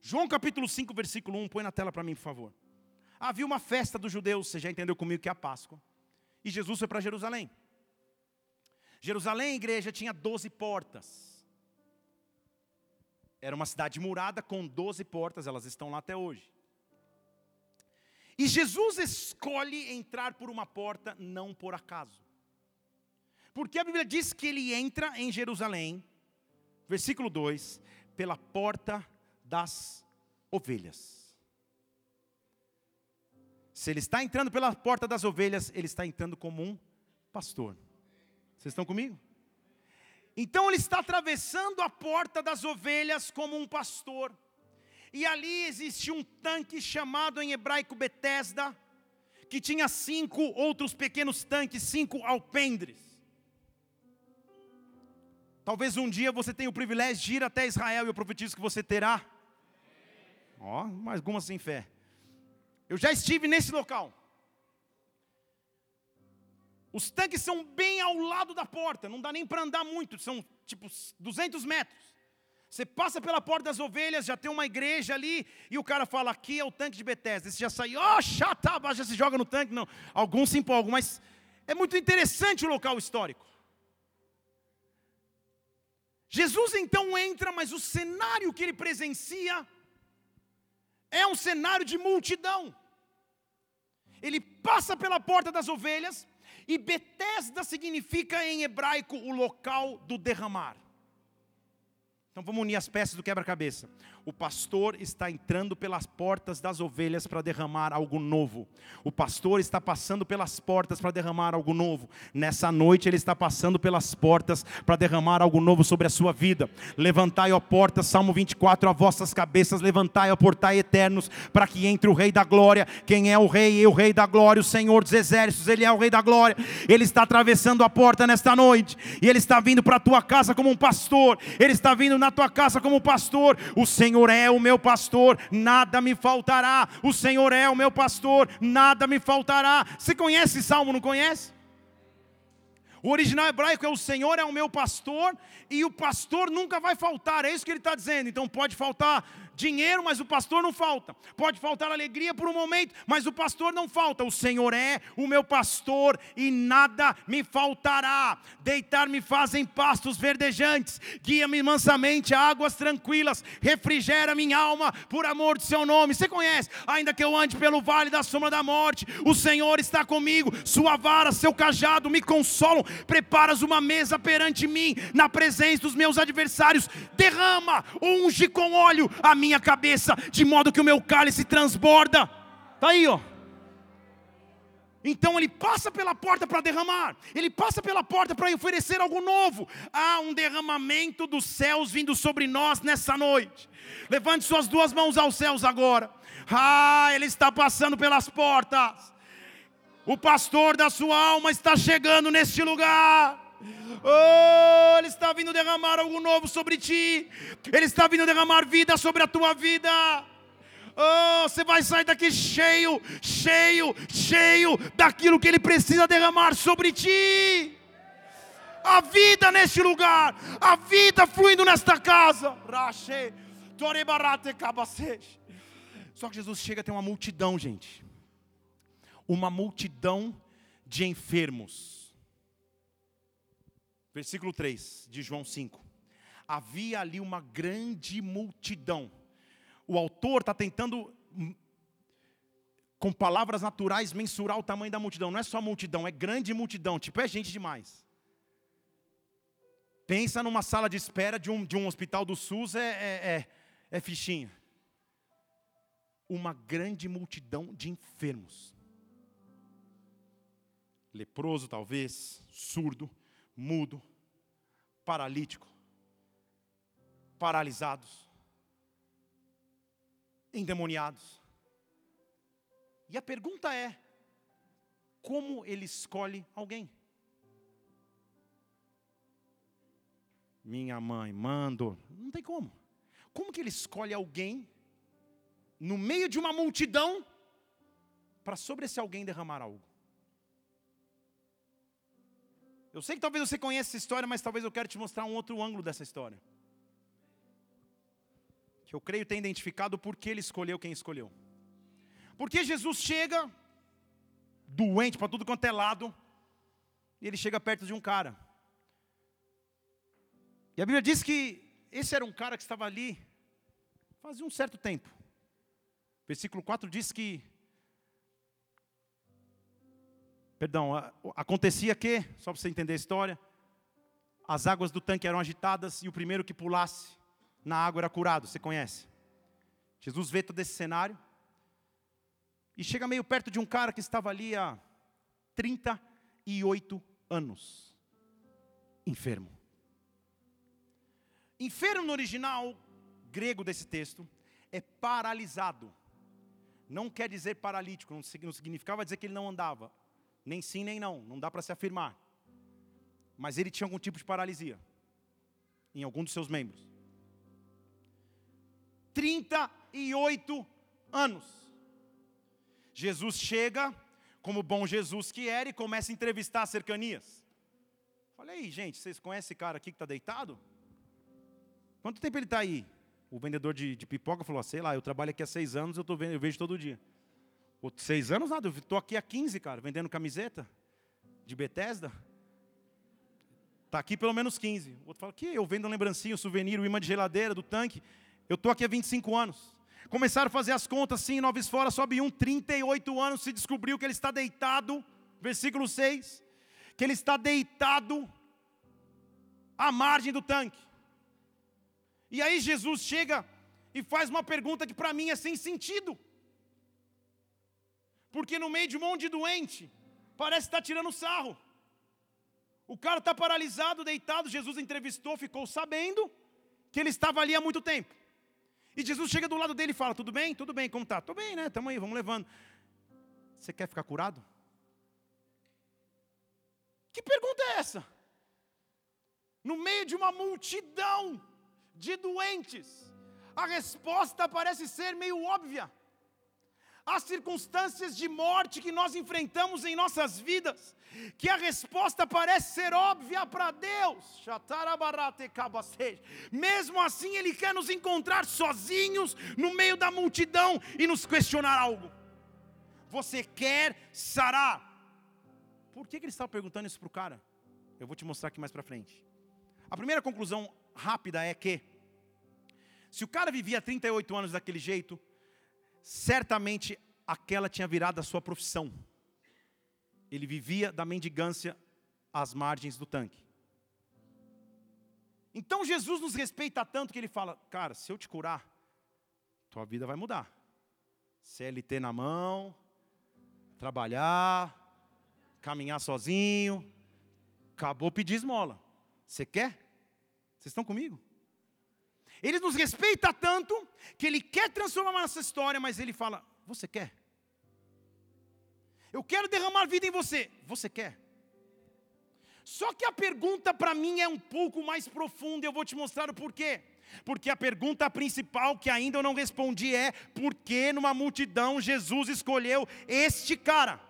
João capítulo 5, versículo 1, põe na tela para mim, por favor. Havia uma festa dos judeus, você já entendeu comigo que é a Páscoa. E Jesus foi para Jerusalém. Jerusalém, igreja, tinha 12 portas. Era uma cidade murada com 12 portas, elas estão lá até hoje. E Jesus escolhe entrar por uma porta não por acaso. Porque a Bíblia diz que ele entra em Jerusalém, versículo 2, pela porta das ovelhas. Se ele está entrando pela porta das ovelhas, ele está entrando como um pastor. Vocês estão comigo? Então ele está atravessando a porta das ovelhas como um pastor. E ali existia um tanque chamado em hebraico Betesda, que tinha cinco outros pequenos tanques, cinco alpendres. Talvez um dia você tenha o privilégio de ir até Israel e eu profetizo que você terá. Ó, oh, algumas sem fé. Eu já estive nesse local. Os tanques são bem ao lado da porta, não dá nem para andar muito, são tipo 200 metros. Você passa pela porta das ovelhas, já tem uma igreja ali, e o cara fala: aqui é o tanque de Bethesda. Você já sai, ó, oh, chata, já se joga no tanque. Não, alguns se empolgam, mas é muito interessante o local histórico. Jesus então entra, mas o cenário que ele presencia é um cenário de multidão. Ele passa pela porta das ovelhas, e Betesda significa em hebraico o local do derramar. Então vamos unir as peças do quebra-cabeça. O pastor está entrando pelas portas das ovelhas para derramar algo novo. O pastor está passando pelas portas para derramar algo novo. Nessa noite ele está passando pelas portas para derramar algo novo sobre a sua vida. Levantai, ó portas, Salmo 24, a vossas cabeças, levantai, ó portai eternos, para que entre o Rei da Glória. Quem é o Rei? E o Rei da Glória, o Senhor dos Exércitos, Ele é o Rei da Glória. Ele está atravessando a porta nesta noite, e Ele está vindo para a tua casa como um pastor. Ele está vindo na tua casa como um pastor. O Senhor Senhor é o meu pastor, nada me faltará. O Senhor é o meu pastor, nada me faltará. Você conhece esse salmo, não conhece? O original hebraico é o Senhor é o meu pastor e o pastor nunca vai faltar, é isso que ele está dizendo. Então pode faltar dinheiro, mas o pastor não falta. Pode faltar alegria por um momento, mas o pastor não falta. O Senhor é o meu pastor e nada me faltará. Deitar-me fazem pastos verdejantes, guia-me mansamente a águas tranquilas, refrigera minha alma por amor de seu nome. Você conhece? Ainda que eu ande pelo vale da sombra da morte, o Senhor está comigo, sua vara, seu cajado me consolam. Preparas uma mesa perante mim, na presença dos meus adversários. Derrama, unge com óleo a minha minha cabeça, de modo que o meu cálice transborda. Está aí, ó. Então ele passa pela porta para derramar, ele passa pela porta para oferecer algo novo. Há um derramamento dos céus vindo sobre nós nessa noite. Levante suas duas mãos aos céus agora. Ah, ele está passando pelas portas. O pastor da sua alma está chegando neste lugar. Oh, Ele está vindo derramar algo novo sobre ti. Ele está vindo derramar vida sobre a tua vida. Oh, você vai sair daqui cheio, cheio, cheio daquilo que Ele precisa derramar sobre ti. A vida neste lugar, a vida fluindo nesta casa. Só que Jesus chega, tem uma multidão, gente. Uma multidão de enfermos Versículo 3 de João 5. Havia ali uma grande multidão. O autor está tentando, hum, com palavras naturais, mensurar o tamanho da multidão. Não é só multidão, é grande multidão. Tipo, é gente demais. Pensa numa sala de espera de um, de um hospital do SUS, é, é, é, é fichinha. Uma grande multidão de enfermos. Leproso, talvez, surdo mudo, paralítico, paralisados, endemoniados. E a pergunta é: como ele escolhe alguém? Minha mãe, mando, não tem como. Como que ele escolhe alguém no meio de uma multidão para sobre esse alguém derramar algo? Eu sei que talvez você conheça essa história, mas talvez eu quero te mostrar um outro ângulo dessa história. Que eu creio ter identificado por que ele escolheu quem escolheu. Porque Jesus chega, doente para tudo quanto é lado, e ele chega perto de um cara. E a Bíblia diz que esse era um cara que estava ali fazia um certo tempo. Versículo 4 diz que Perdão, acontecia que, só para você entender a história, as águas do tanque eram agitadas e o primeiro que pulasse na água era curado, você conhece? Jesus vê todo esse cenário e chega meio perto de um cara que estava ali há 38 anos, enfermo. Enfermo no original grego desse texto é paralisado. Não quer dizer paralítico, não significava dizer que ele não andava. Nem sim, nem não. Não dá para se afirmar. Mas ele tinha algum tipo de paralisia em algum dos seus membros. 38 anos. Jesus chega, como bom Jesus que era, e começa a entrevistar as cercanias. Falei, aí, gente, vocês conhecem esse cara aqui que está deitado? Quanto tempo ele está aí? O vendedor de, de, pipoca falou, ah, sei lá, eu trabalho aqui há seis anos, eu, tô vendo, eu vejo todo dia. Seis anos nada, eu estou aqui há 15, cara, vendendo camiseta de Bethesda. Está aqui pelo menos 15. O outro fala, que eu vendo lembrancinha, souvenir, o imã de geladeira, do tanque. Eu estou aqui há 25 anos. Começaram a fazer as contas assim, nove fora, sobe um, 38 anos, se descobriu que ele está deitado, versículo 6, que ele está deitado à margem do tanque. E aí Jesus chega e faz uma pergunta que para mim é sem sentido. Porque no meio de um monte de doente, parece estar tá tirando sarro. O cara está paralisado, deitado. Jesus entrevistou, ficou sabendo que ele estava ali há muito tempo. E Jesus chega do lado dele e fala: Tudo bem? Tudo bem, como tá? Tudo bem, né? Estamos aí, vamos levando. Você quer ficar curado? Que pergunta é essa? No meio de uma multidão de doentes, a resposta parece ser meio óbvia. Há circunstâncias de morte que nós enfrentamos em nossas vidas, que a resposta parece ser óbvia para Deus. Mesmo assim, Ele quer nos encontrar sozinhos no meio da multidão e nos questionar algo. Você quer sarar? Por que, que ele estava perguntando isso para o cara? Eu vou te mostrar aqui mais para frente. A primeira conclusão rápida é que, se o cara vivia 38 anos daquele jeito, certamente aquela tinha virado a sua profissão. Ele vivia da mendigância às margens do tanque. Então Jesus nos respeita tanto que ele fala: Cara, se eu te curar, tua vida vai mudar. CLT na mão, trabalhar, caminhar sozinho, acabou pedir esmola. Você quer? Vocês estão comigo? Ele nos respeita tanto que ele quer transformar nossa história, mas ele fala: Você quer? Eu quero derramar vida em você. Você quer? Só que a pergunta para mim é um pouco mais profunda, eu vou te mostrar o porquê. Porque a pergunta principal que ainda eu não respondi é: por que numa multidão Jesus escolheu este cara?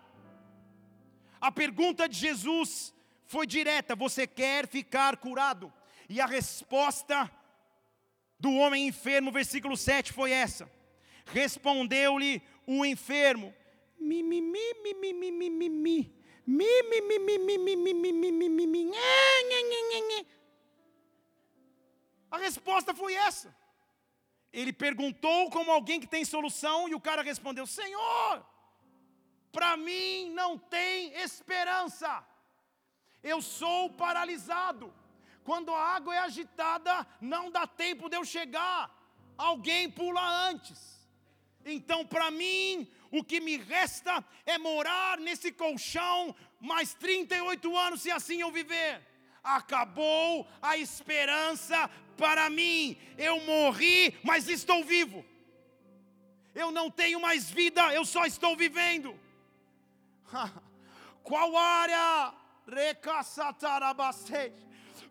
A pergunta de Jesus foi direta: você quer ficar curado? E a resposta do homem enfermo, versículo 7, foi essa. Respondeu-lhe o enfermo. A resposta foi essa. Ele perguntou como alguém que tem solução e o cara respondeu: Senhor, para mim não tem esperança. Eu sou paralisado quando a água é agitada, não dá tempo de eu chegar. Alguém pula antes. Então, para mim, o que me resta é morar nesse colchão mais 38 anos, se assim eu viver. Acabou a esperança para mim. Eu morri, mas estou vivo. Eu não tenho mais vida, eu só estou vivendo. Qual área? Recaçatarabacete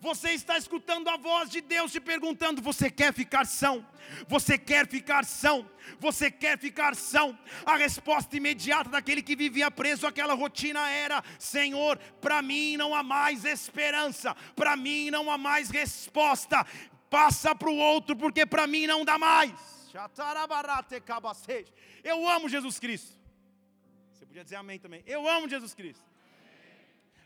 você está escutando a voz de Deus te perguntando: você quer ficar são? Você quer ficar são? Você quer ficar são? A resposta imediata daquele que vivia preso àquela rotina era: Senhor, para mim não há mais esperança, para mim não há mais resposta. Passa para o outro, porque para mim não dá mais. Eu amo Jesus Cristo. Você podia dizer amém também. Eu amo Jesus Cristo.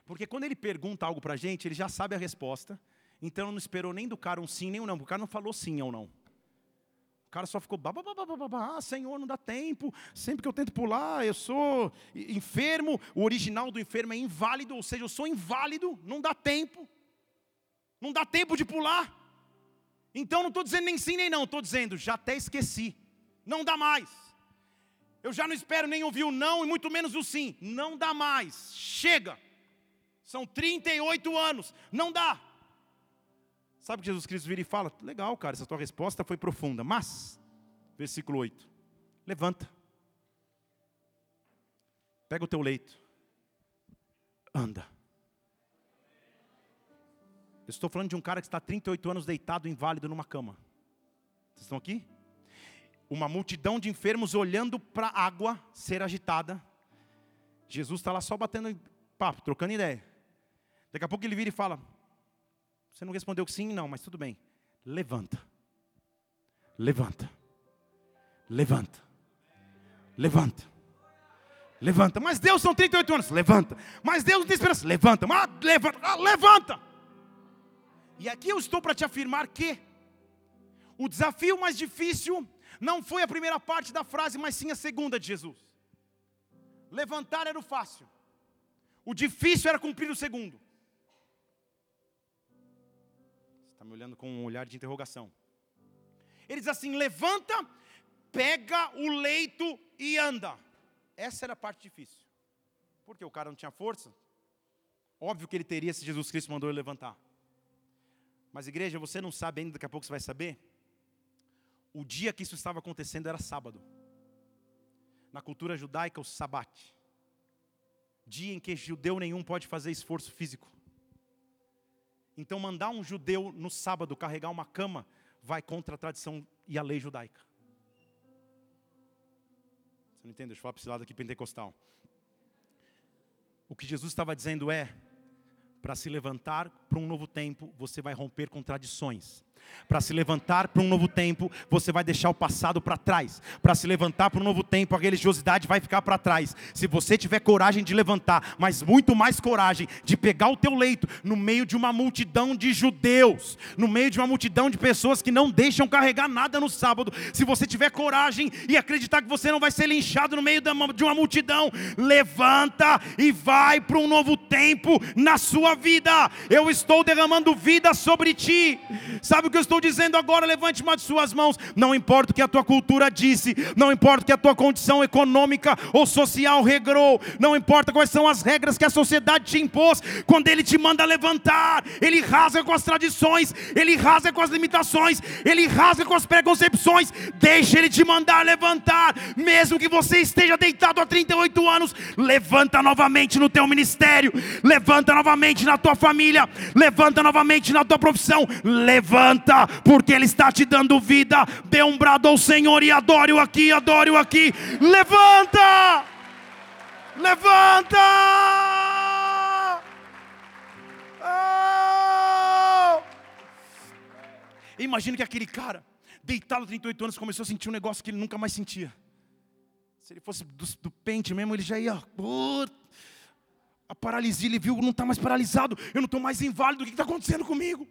Porque quando ele pergunta algo para a gente, ele já sabe a resposta. Então não esperou nem do cara um sim, nem um não. O cara não falou sim ou não. O cara só ficou, ah, Senhor, não dá tempo. Sempre que eu tento pular, eu sou enfermo. O original do enfermo é inválido, ou seja, eu sou inválido, não dá tempo. Não dá tempo de pular. Então não estou dizendo nem sim nem não, estou dizendo, já até esqueci. Não dá mais. Eu já não espero nem ouvir o não e muito menos o sim. Não dá mais. Chega. São 38 anos, não dá. Sabe que Jesus Cristo vira e fala: Legal, cara, essa tua resposta foi profunda, mas, versículo 8: Levanta, pega o teu leito, anda. Eu estou falando de um cara que está 38 anos deitado, inválido numa cama. Vocês estão aqui? Uma multidão de enfermos olhando para a água ser agitada. Jesus está lá só batendo papo, trocando ideia. Daqui a pouco ele vira e fala: Você não respondeu que sim, não, mas tudo bem. Levanta. Levanta. Levanta. Levanta. Levanta. Mas Deus são 38 anos. Levanta. Mas Deus não tem esperança. Levanta. Mas levanta. Ah, levanta. E aqui eu estou para te afirmar que o desafio mais difícil não foi a primeira parte da frase, mas sim a segunda de Jesus. Levantar era o fácil. O difícil era cumprir o segundo. Me olhando com um olhar de interrogação. Ele diz assim: levanta, pega o leito e anda. Essa era a parte difícil. Porque o cara não tinha força. Óbvio que ele teria se Jesus Cristo mandou ele levantar. Mas igreja, você não sabe ainda, daqui a pouco você vai saber. O dia que isso estava acontecendo era sábado. Na cultura judaica, o sabate. Dia em que judeu nenhum pode fazer esforço físico. Então, mandar um judeu no sábado carregar uma cama vai contra a tradição e a lei judaica. Você não entende? Deixa eu falar para esse lado aqui pentecostal. O que Jesus estava dizendo é: para se levantar para um novo tempo, você vai romper com tradições. Para se levantar para um novo tempo, você vai deixar o passado para trás. Para se levantar para um novo tempo, a religiosidade vai ficar para trás. Se você tiver coragem de levantar, mas muito mais coragem de pegar o teu leito no meio de uma multidão de judeus, no meio de uma multidão de pessoas que não deixam carregar nada no sábado, se você tiver coragem e acreditar que você não vai ser linchado no meio de uma multidão, levanta e vai para um novo tempo na sua vida. Eu estou derramando vida sobre ti. Sabe o que eu estou dizendo agora? Levante uma de suas mãos. Não importa o que a tua cultura disse, não importa o que a tua condição econômica ou social regrou, não importa quais são as regras que a sociedade te impôs, quando Ele te manda levantar, Ele rasga com as tradições, Ele rasga com as limitações, Ele rasga com as preconcepções, deixa Ele te mandar levantar, mesmo que você esteja deitado há 38 anos, levanta novamente no teu ministério, levanta novamente na tua família, levanta novamente na tua profissão, levanta porque Ele está te dando vida. Dê um brado ao Senhor e adore-o aqui, adore-o aqui. Levanta! Levanta! Oh! Imagina que aquele cara, deitado 38 anos, começou a sentir um negócio que ele nunca mais sentia. Se ele fosse do, do pente mesmo, ele já ia. a paralisia, ele viu, não está mais paralisado, eu não estou mais inválido, o que está acontecendo comigo?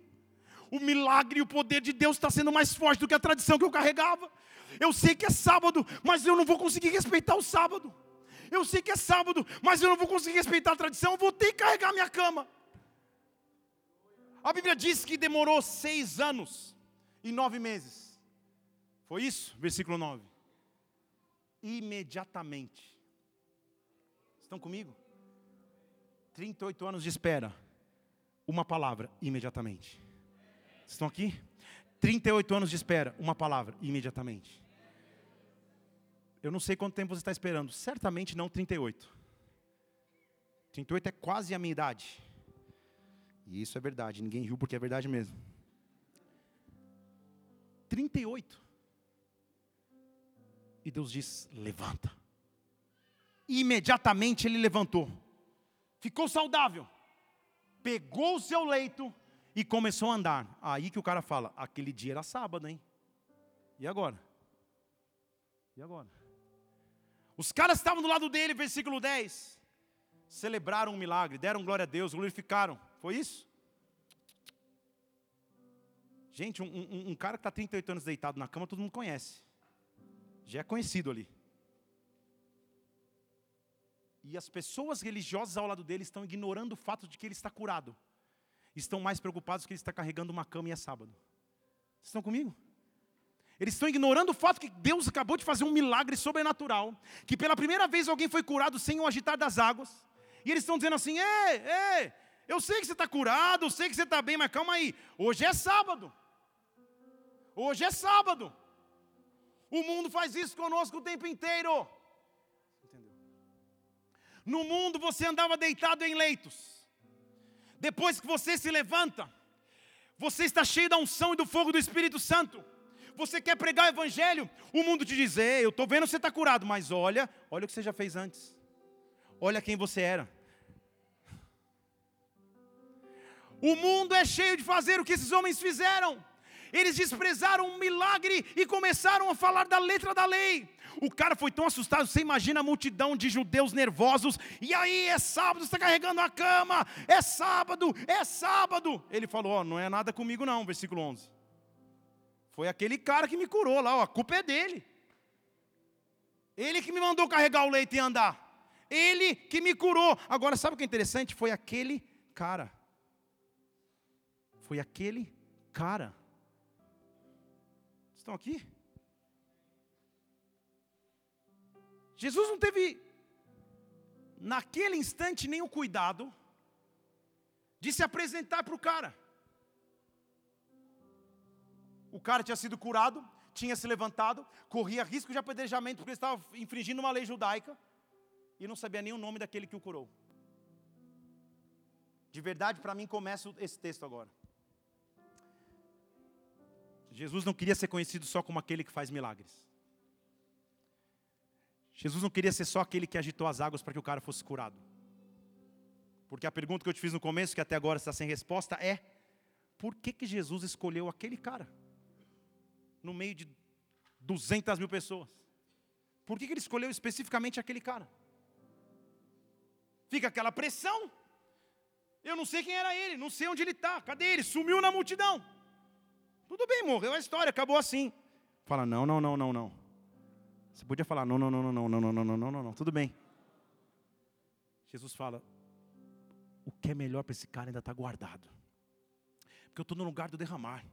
O milagre e o poder de Deus está sendo mais forte do que a tradição que eu carregava. Eu sei que é sábado, mas eu não vou conseguir respeitar o sábado. Eu sei que é sábado, mas eu não vou conseguir respeitar a tradição, eu vou ter que carregar minha cama. A Bíblia diz que demorou seis anos e nove meses. Foi isso? Versículo 9. Imediatamente. Estão comigo? 38 anos de espera. Uma palavra, imediatamente. Estão aqui? 38 anos de espera, uma palavra, imediatamente. Eu não sei quanto tempo você está esperando, certamente não 38. 38 é quase a minha idade. E isso é verdade, ninguém riu porque é verdade mesmo. 38. E Deus diz: levanta. E imediatamente ele levantou. Ficou saudável. Pegou o seu leito e começou a andar. Aí que o cara fala: aquele dia era sábado, hein? E agora? E agora? Os caras estavam do lado dele, versículo 10. Celebraram um milagre, deram glória a Deus, glorificaram. Foi isso? Gente, um, um, um cara que está 38 anos deitado na cama, todo mundo conhece. Já é conhecido ali. E as pessoas religiosas ao lado dele estão ignorando o fato de que ele está curado estão mais preocupados que ele está carregando uma cama e é sábado. Vocês estão comigo? Eles estão ignorando o fato que Deus acabou de fazer um milagre sobrenatural, que pela primeira vez alguém foi curado sem o agitar das águas, e eles estão dizendo assim: ei, ei, eu sei que você está curado, eu sei que você está bem, mas calma aí, hoje é sábado. Hoje é sábado. O mundo faz isso conosco o tempo inteiro. No mundo você andava deitado em leitos. Depois que você se levanta, você está cheio da unção e do fogo do Espírito Santo. Você quer pregar o Evangelho, o mundo te diz: Ei, eu estou vendo você está curado, mas olha, olha o que você já fez antes. Olha quem você era. O mundo é cheio de fazer o que esses homens fizeram. Eles desprezaram um milagre e começaram a falar da letra da lei. O cara foi tão assustado, você imagina a multidão de judeus nervosos. E aí, é sábado, está carregando a cama. É sábado, é sábado. Ele falou: Ó, não é nada comigo, não. Versículo 11. Foi aquele cara que me curou lá, ó, a culpa é dele. Ele que me mandou carregar o leite e andar. Ele que me curou. Agora, sabe o que é interessante? Foi aquele cara. Foi aquele cara estão aqui? Jesus não teve, naquele instante, o cuidado de se apresentar para o cara. O cara tinha sido curado, tinha se levantado, corria risco de apedrejamento porque estava infringindo uma lei judaica e não sabia nem o nome daquele que o curou. De verdade, para mim, começa esse texto agora. Jesus não queria ser conhecido só como aquele que faz milagres. Jesus não queria ser só aquele que agitou as águas para que o cara fosse curado. Porque a pergunta que eu te fiz no começo, que até agora está sem resposta, é: por que, que Jesus escolheu aquele cara? No meio de 200 mil pessoas. Por que, que ele escolheu especificamente aquele cara? Fica aquela pressão. Eu não sei quem era ele, não sei onde ele está. Cadê ele? Sumiu na multidão. Tudo bem, morreu a história, acabou assim. Fala, não, não, não, não, não. Você podia falar, não, não, não, não, não, não, não, não, não, não, não, tudo bem. Jesus fala, o que é melhor para esse cara ainda está guardado. Porque eu estou no lugar do derramar.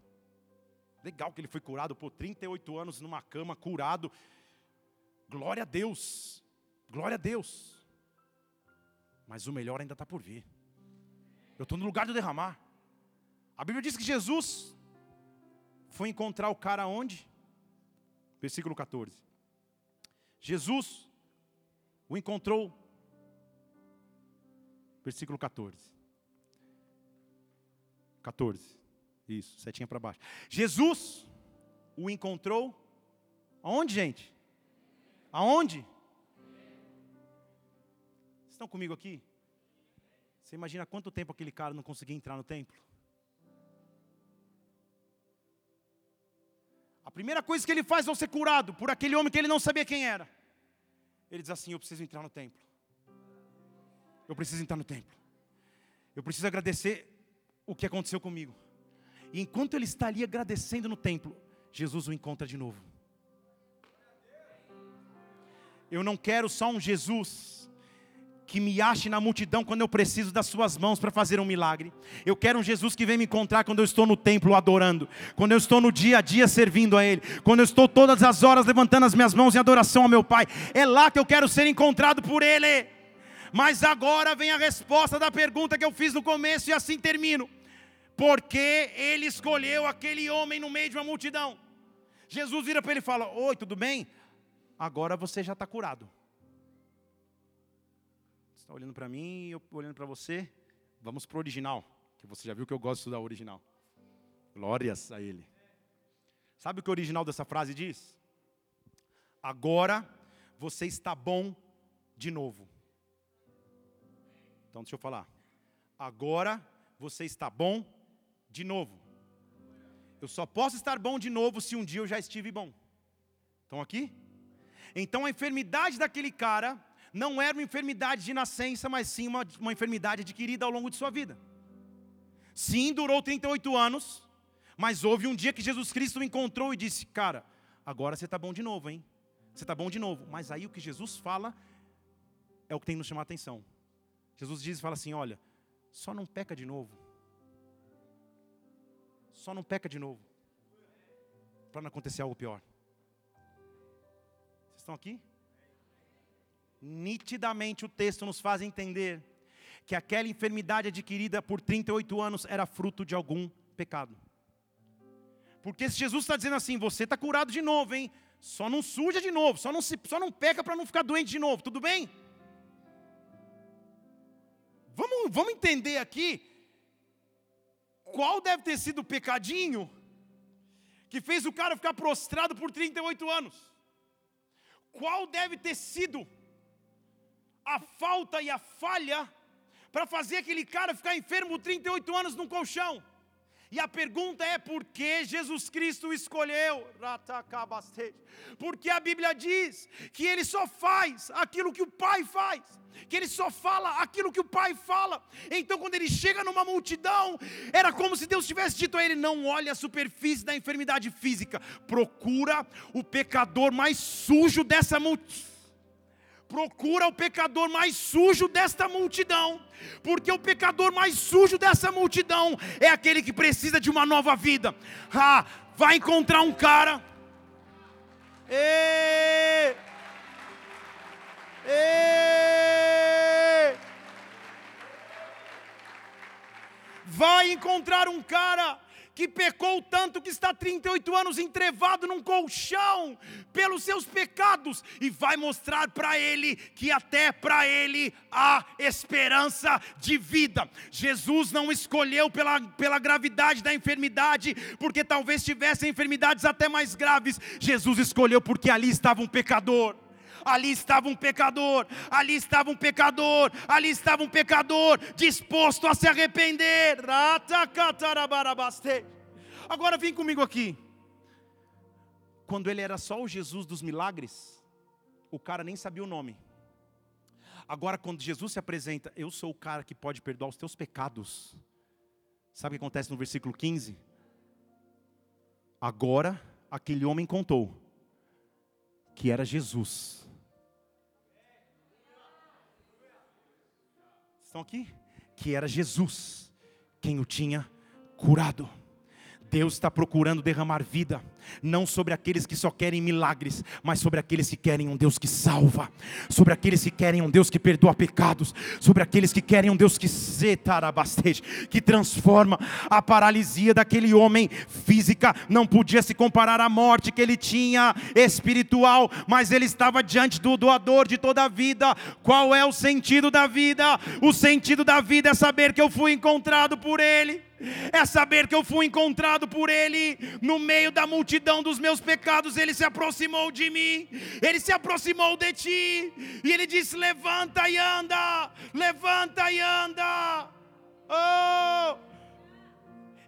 Legal que ele foi curado por 38 anos numa cama, curado. Glória a Deus. Glória a Deus. Mas o melhor ainda está por vir. Eu estou no lugar do derramar. A Bíblia diz que Jesus foi encontrar o cara onde? Versículo 14. Jesus o encontrou, versículo 14. 14, isso, setinha para baixo. Jesus o encontrou, aonde, gente? Aonde? Estão comigo aqui? Você imagina quanto tempo aquele cara não conseguia entrar no templo? Primeira coisa que ele faz ao ser curado por aquele homem que ele não sabia quem era, ele diz assim: Eu preciso entrar no templo. Eu preciso entrar no templo. Eu preciso agradecer o que aconteceu comigo. E enquanto ele está ali agradecendo no templo, Jesus o encontra de novo. Eu não quero só um Jesus que me ache na multidão quando eu preciso das suas mãos para fazer um milagre. Eu quero um Jesus que vem me encontrar quando eu estou no templo adorando, quando eu estou no dia a dia servindo a Ele, quando eu estou todas as horas levantando as minhas mãos em adoração ao meu Pai. É lá que eu quero ser encontrado por Ele. Mas agora vem a resposta da pergunta que eu fiz no começo e assim termino. Porque Ele escolheu aquele homem no meio de uma multidão? Jesus vira para ele e fala: Oi, tudo bem? Agora você já está curado está olhando para mim e eu olhando para você. Vamos para o original, que você já viu que eu gosto da original. Glórias a Ele. Sabe o que o original dessa frase diz? Agora você está bom de novo. Então deixa eu falar. Agora você está bom de novo. Eu só posso estar bom de novo se um dia eu já estive bom. Estão aqui? Então a enfermidade daquele cara não era uma enfermidade de nascença, mas sim uma, uma enfermidade adquirida ao longo de sua vida. Sim, durou 38 anos, mas houve um dia que Jesus Cristo o encontrou e disse: Cara, agora você está bom de novo, hein? Você está bom de novo. Mas aí o que Jesus fala é o que tem que nos chamar a atenção. Jesus diz e fala assim: Olha, só não peca de novo. Só não peca de novo. Para não acontecer algo pior. Vocês estão aqui? Nitidamente o texto nos faz entender que aquela enfermidade adquirida por 38 anos era fruto de algum pecado. Porque se Jesus está dizendo assim, você está curado de novo, hein? Só não suja de novo, só não, se, só não peca para não ficar doente de novo, tudo bem? Vamos, vamos entender aqui qual deve ter sido o pecadinho que fez o cara ficar prostrado por 38 anos. Qual deve ter sido a falta e a falha para fazer aquele cara ficar enfermo 38 anos num colchão. E a pergunta é por que Jesus Cristo escolheu? Porque a Bíblia diz que ele só faz aquilo que o Pai faz, que ele só fala aquilo que o Pai fala. Então, quando ele chega numa multidão, era como se Deus tivesse dito a ele: não olhe a superfície da enfermidade física, procura o pecador mais sujo dessa multidão procura o pecador mais sujo desta multidão, porque o pecador mais sujo dessa multidão é aquele que precisa de uma nova vida. Ah, vai encontrar um cara Ê! Vai encontrar um cara que pecou tanto que está 38 anos entrevado num colchão pelos seus pecados e vai mostrar para ele que até para ele há esperança de vida. Jesus não escolheu pela, pela gravidade da enfermidade, porque talvez tivessem enfermidades até mais graves. Jesus escolheu porque ali estava um pecador ali estava um pecador, ali estava um pecador, ali estava um pecador disposto a se arrepender. Agora vem comigo aqui. Quando ele era só o Jesus dos milagres, o cara nem sabia o nome. Agora, quando Jesus se apresenta, eu sou o cara que pode perdoar os teus pecados. Sabe o que acontece no versículo 15? Agora, aquele homem contou que era Jesus Estão aqui? Que era Jesus quem o tinha curado. Deus está procurando derramar vida não sobre aqueles que só querem milagres, mas sobre aqueles que querem um Deus que salva, sobre aqueles que querem um Deus que perdoa pecados, sobre aqueles que querem um Deus que zetarabastej, que transforma a paralisia daquele homem física, não podia se comparar à morte que ele tinha espiritual, mas ele estava diante do doador de toda a vida. Qual é o sentido da vida? O sentido da vida é saber que eu fui encontrado por ele é saber que eu fui encontrado por Ele no meio da multidão dos meus pecados. Ele se aproximou de mim, Ele se aproximou de ti, e Ele disse: Levanta e anda, levanta e anda. Oh!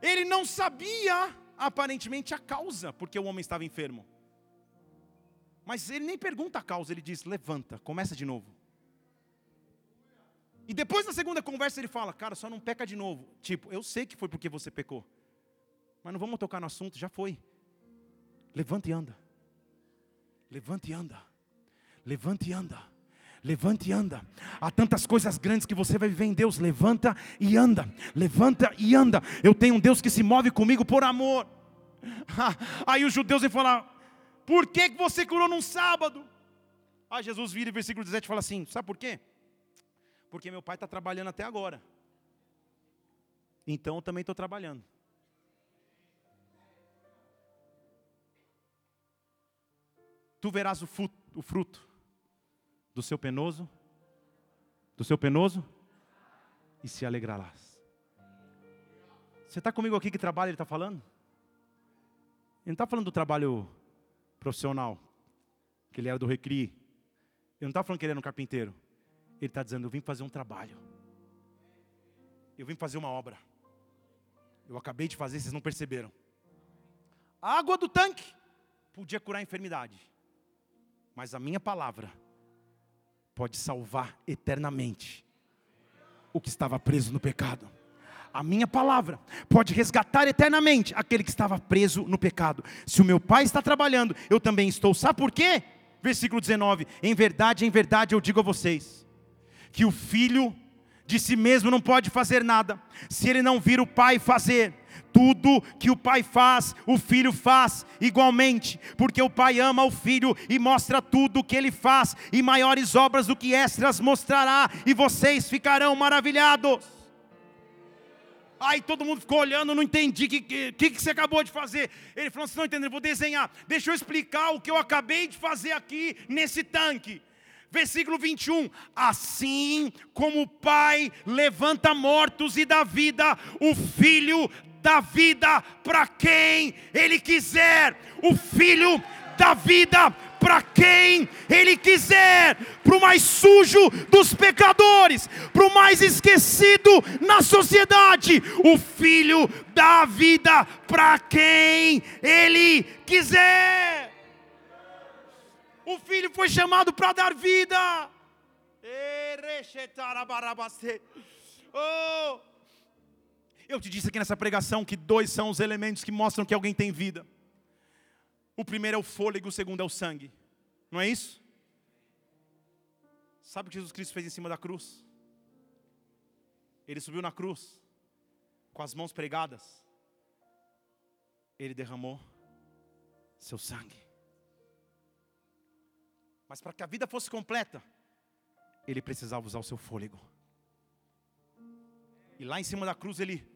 Ele não sabia, aparentemente, a causa porque o homem estava enfermo. Mas ele nem pergunta a causa, ele diz: Levanta, começa de novo. E depois na segunda conversa ele fala, cara, só não peca de novo. Tipo, eu sei que foi porque você pecou. Mas não vamos tocar no assunto, já foi. Levanta e anda. Levanta e anda. Levanta e anda. Levanta e anda. Há tantas coisas grandes que você vai viver em Deus. Levanta e anda. Levanta e anda. Eu tenho um Deus que se move comigo por amor. Aí os judeus vão falar: Por que você curou num sábado? Aí Jesus vira em versículo 17 e fala assim: Sabe por quê? Porque meu pai está trabalhando até agora. Então eu também estou trabalhando. Tu verás o fruto, o fruto do seu penoso, do seu penoso, e se alegrarás. Você está comigo aqui que trabalho ele está falando? Ele não está falando do trabalho profissional, que ele era do recri. Ele não está falando que ele era um carpinteiro. Ele está dizendo: Eu vim fazer um trabalho. Eu vim fazer uma obra. Eu acabei de fazer, vocês não perceberam. A água do tanque podia curar a enfermidade, mas a minha palavra pode salvar eternamente o que estava preso no pecado. A minha palavra pode resgatar eternamente aquele que estava preso no pecado. Se o meu pai está trabalhando, eu também estou. Sabe por quê? Versículo 19: Em verdade, em verdade eu digo a vocês que o filho de si mesmo não pode fazer nada, se ele não vir o pai fazer. Tudo que o pai faz, o filho faz igualmente, porque o pai ama o filho e mostra tudo o que ele faz, e maiores obras do que estas mostrará, e vocês ficarão maravilhados. Aí todo mundo ficou olhando, não entendi o que, que, que, você acabou de fazer. Ele falou assim: não entendendo, vou desenhar. Deixa eu explicar o que eu acabei de fazer aqui nesse tanque. Versículo 21: Assim como o Pai levanta mortos e dá vida, o Filho dá vida para quem Ele quiser. O Filho dá vida para quem Ele quiser, para o mais sujo dos pecadores, para o mais esquecido na sociedade. O Filho dá vida para quem Ele quiser. O filho foi chamado para dar vida. Oh. Eu te disse aqui nessa pregação que dois são os elementos que mostram que alguém tem vida. O primeiro é o fôlego, o segundo é o sangue. Não é isso? Sabe o que Jesus Cristo fez em cima da cruz? Ele subiu na cruz, com as mãos pregadas. Ele derramou seu sangue. Mas para que a vida fosse completa, ele precisava usar o seu fôlego. E lá em cima da cruz ele.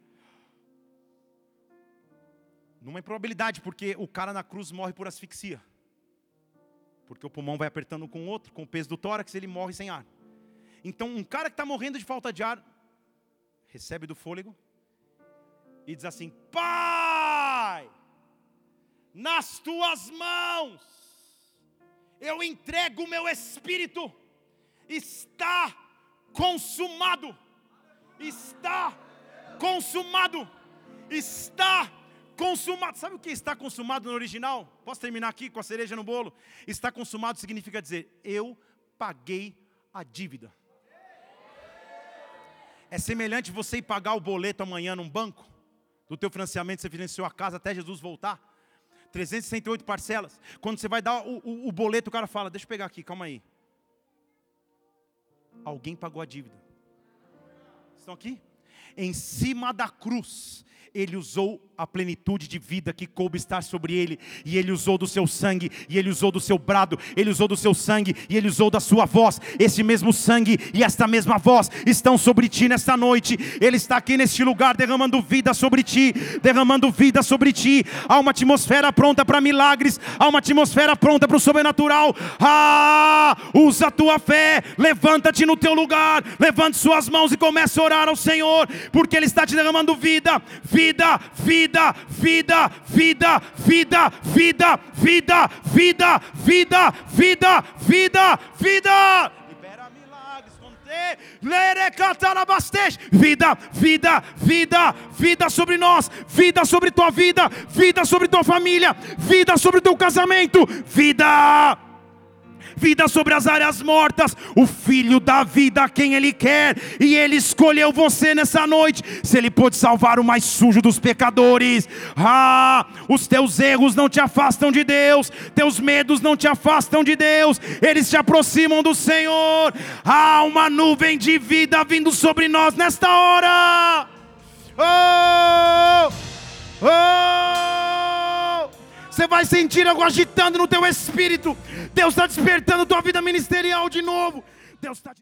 Numa improbabilidade, porque o cara na cruz morre por asfixia. Porque o pulmão vai apertando com o outro, com o peso do tórax, ele morre sem ar. Então, um cara que está morrendo de falta de ar, recebe do fôlego e diz assim: Pai, nas tuas mãos eu entrego o meu espírito, está consumado, está consumado, está consumado. Sabe o que está consumado no original? Posso terminar aqui com a cereja no bolo? Está consumado significa dizer: eu paguei a dívida. É semelhante você ir pagar o boleto amanhã num banco, do teu financiamento, você financiou a casa até Jesus voltar. 368 parcelas. Quando você vai dar o, o, o boleto, o cara fala: Deixa eu pegar aqui, calma aí. Alguém pagou a dívida. Estão aqui? Em cima da cruz, ele usou a plenitude de vida que coube estar sobre ele, e ele usou do seu sangue, e ele usou do seu brado, ele usou do seu sangue, e ele usou da sua voz. Esse mesmo sangue e esta mesma voz estão sobre ti nesta noite. Ele está aqui neste lugar derramando vida sobre ti, derramando vida sobre ti. Há uma atmosfera pronta para milagres, há uma atmosfera pronta para o sobrenatural. Ah, usa a tua fé, levanta-te no teu lugar, levante suas mãos e comece a orar ao Senhor, porque ele está te derramando vida, vida, vida vida, vida, vida, vida, vida, vida, vida, vida, vida, vida, vida. Libera milagres Vida, vida, vida, vida sobre nós, vida sobre tua vida, vida sobre tua família, vida sobre teu casamento, vida vida sobre as áreas mortas. O Filho dá vida a quem Ele quer, e Ele escolheu você nessa noite. Se Ele pôde salvar o mais sujo dos pecadores, ah, os teus erros não te afastam de Deus, teus medos não te afastam de Deus, eles te aproximam do Senhor. Há uma nuvem de vida vindo sobre nós nesta hora. Oh! Oh! Você vai sentir algo agitando no teu espírito. Deus está despertando tua vida ministerial de novo. Deus está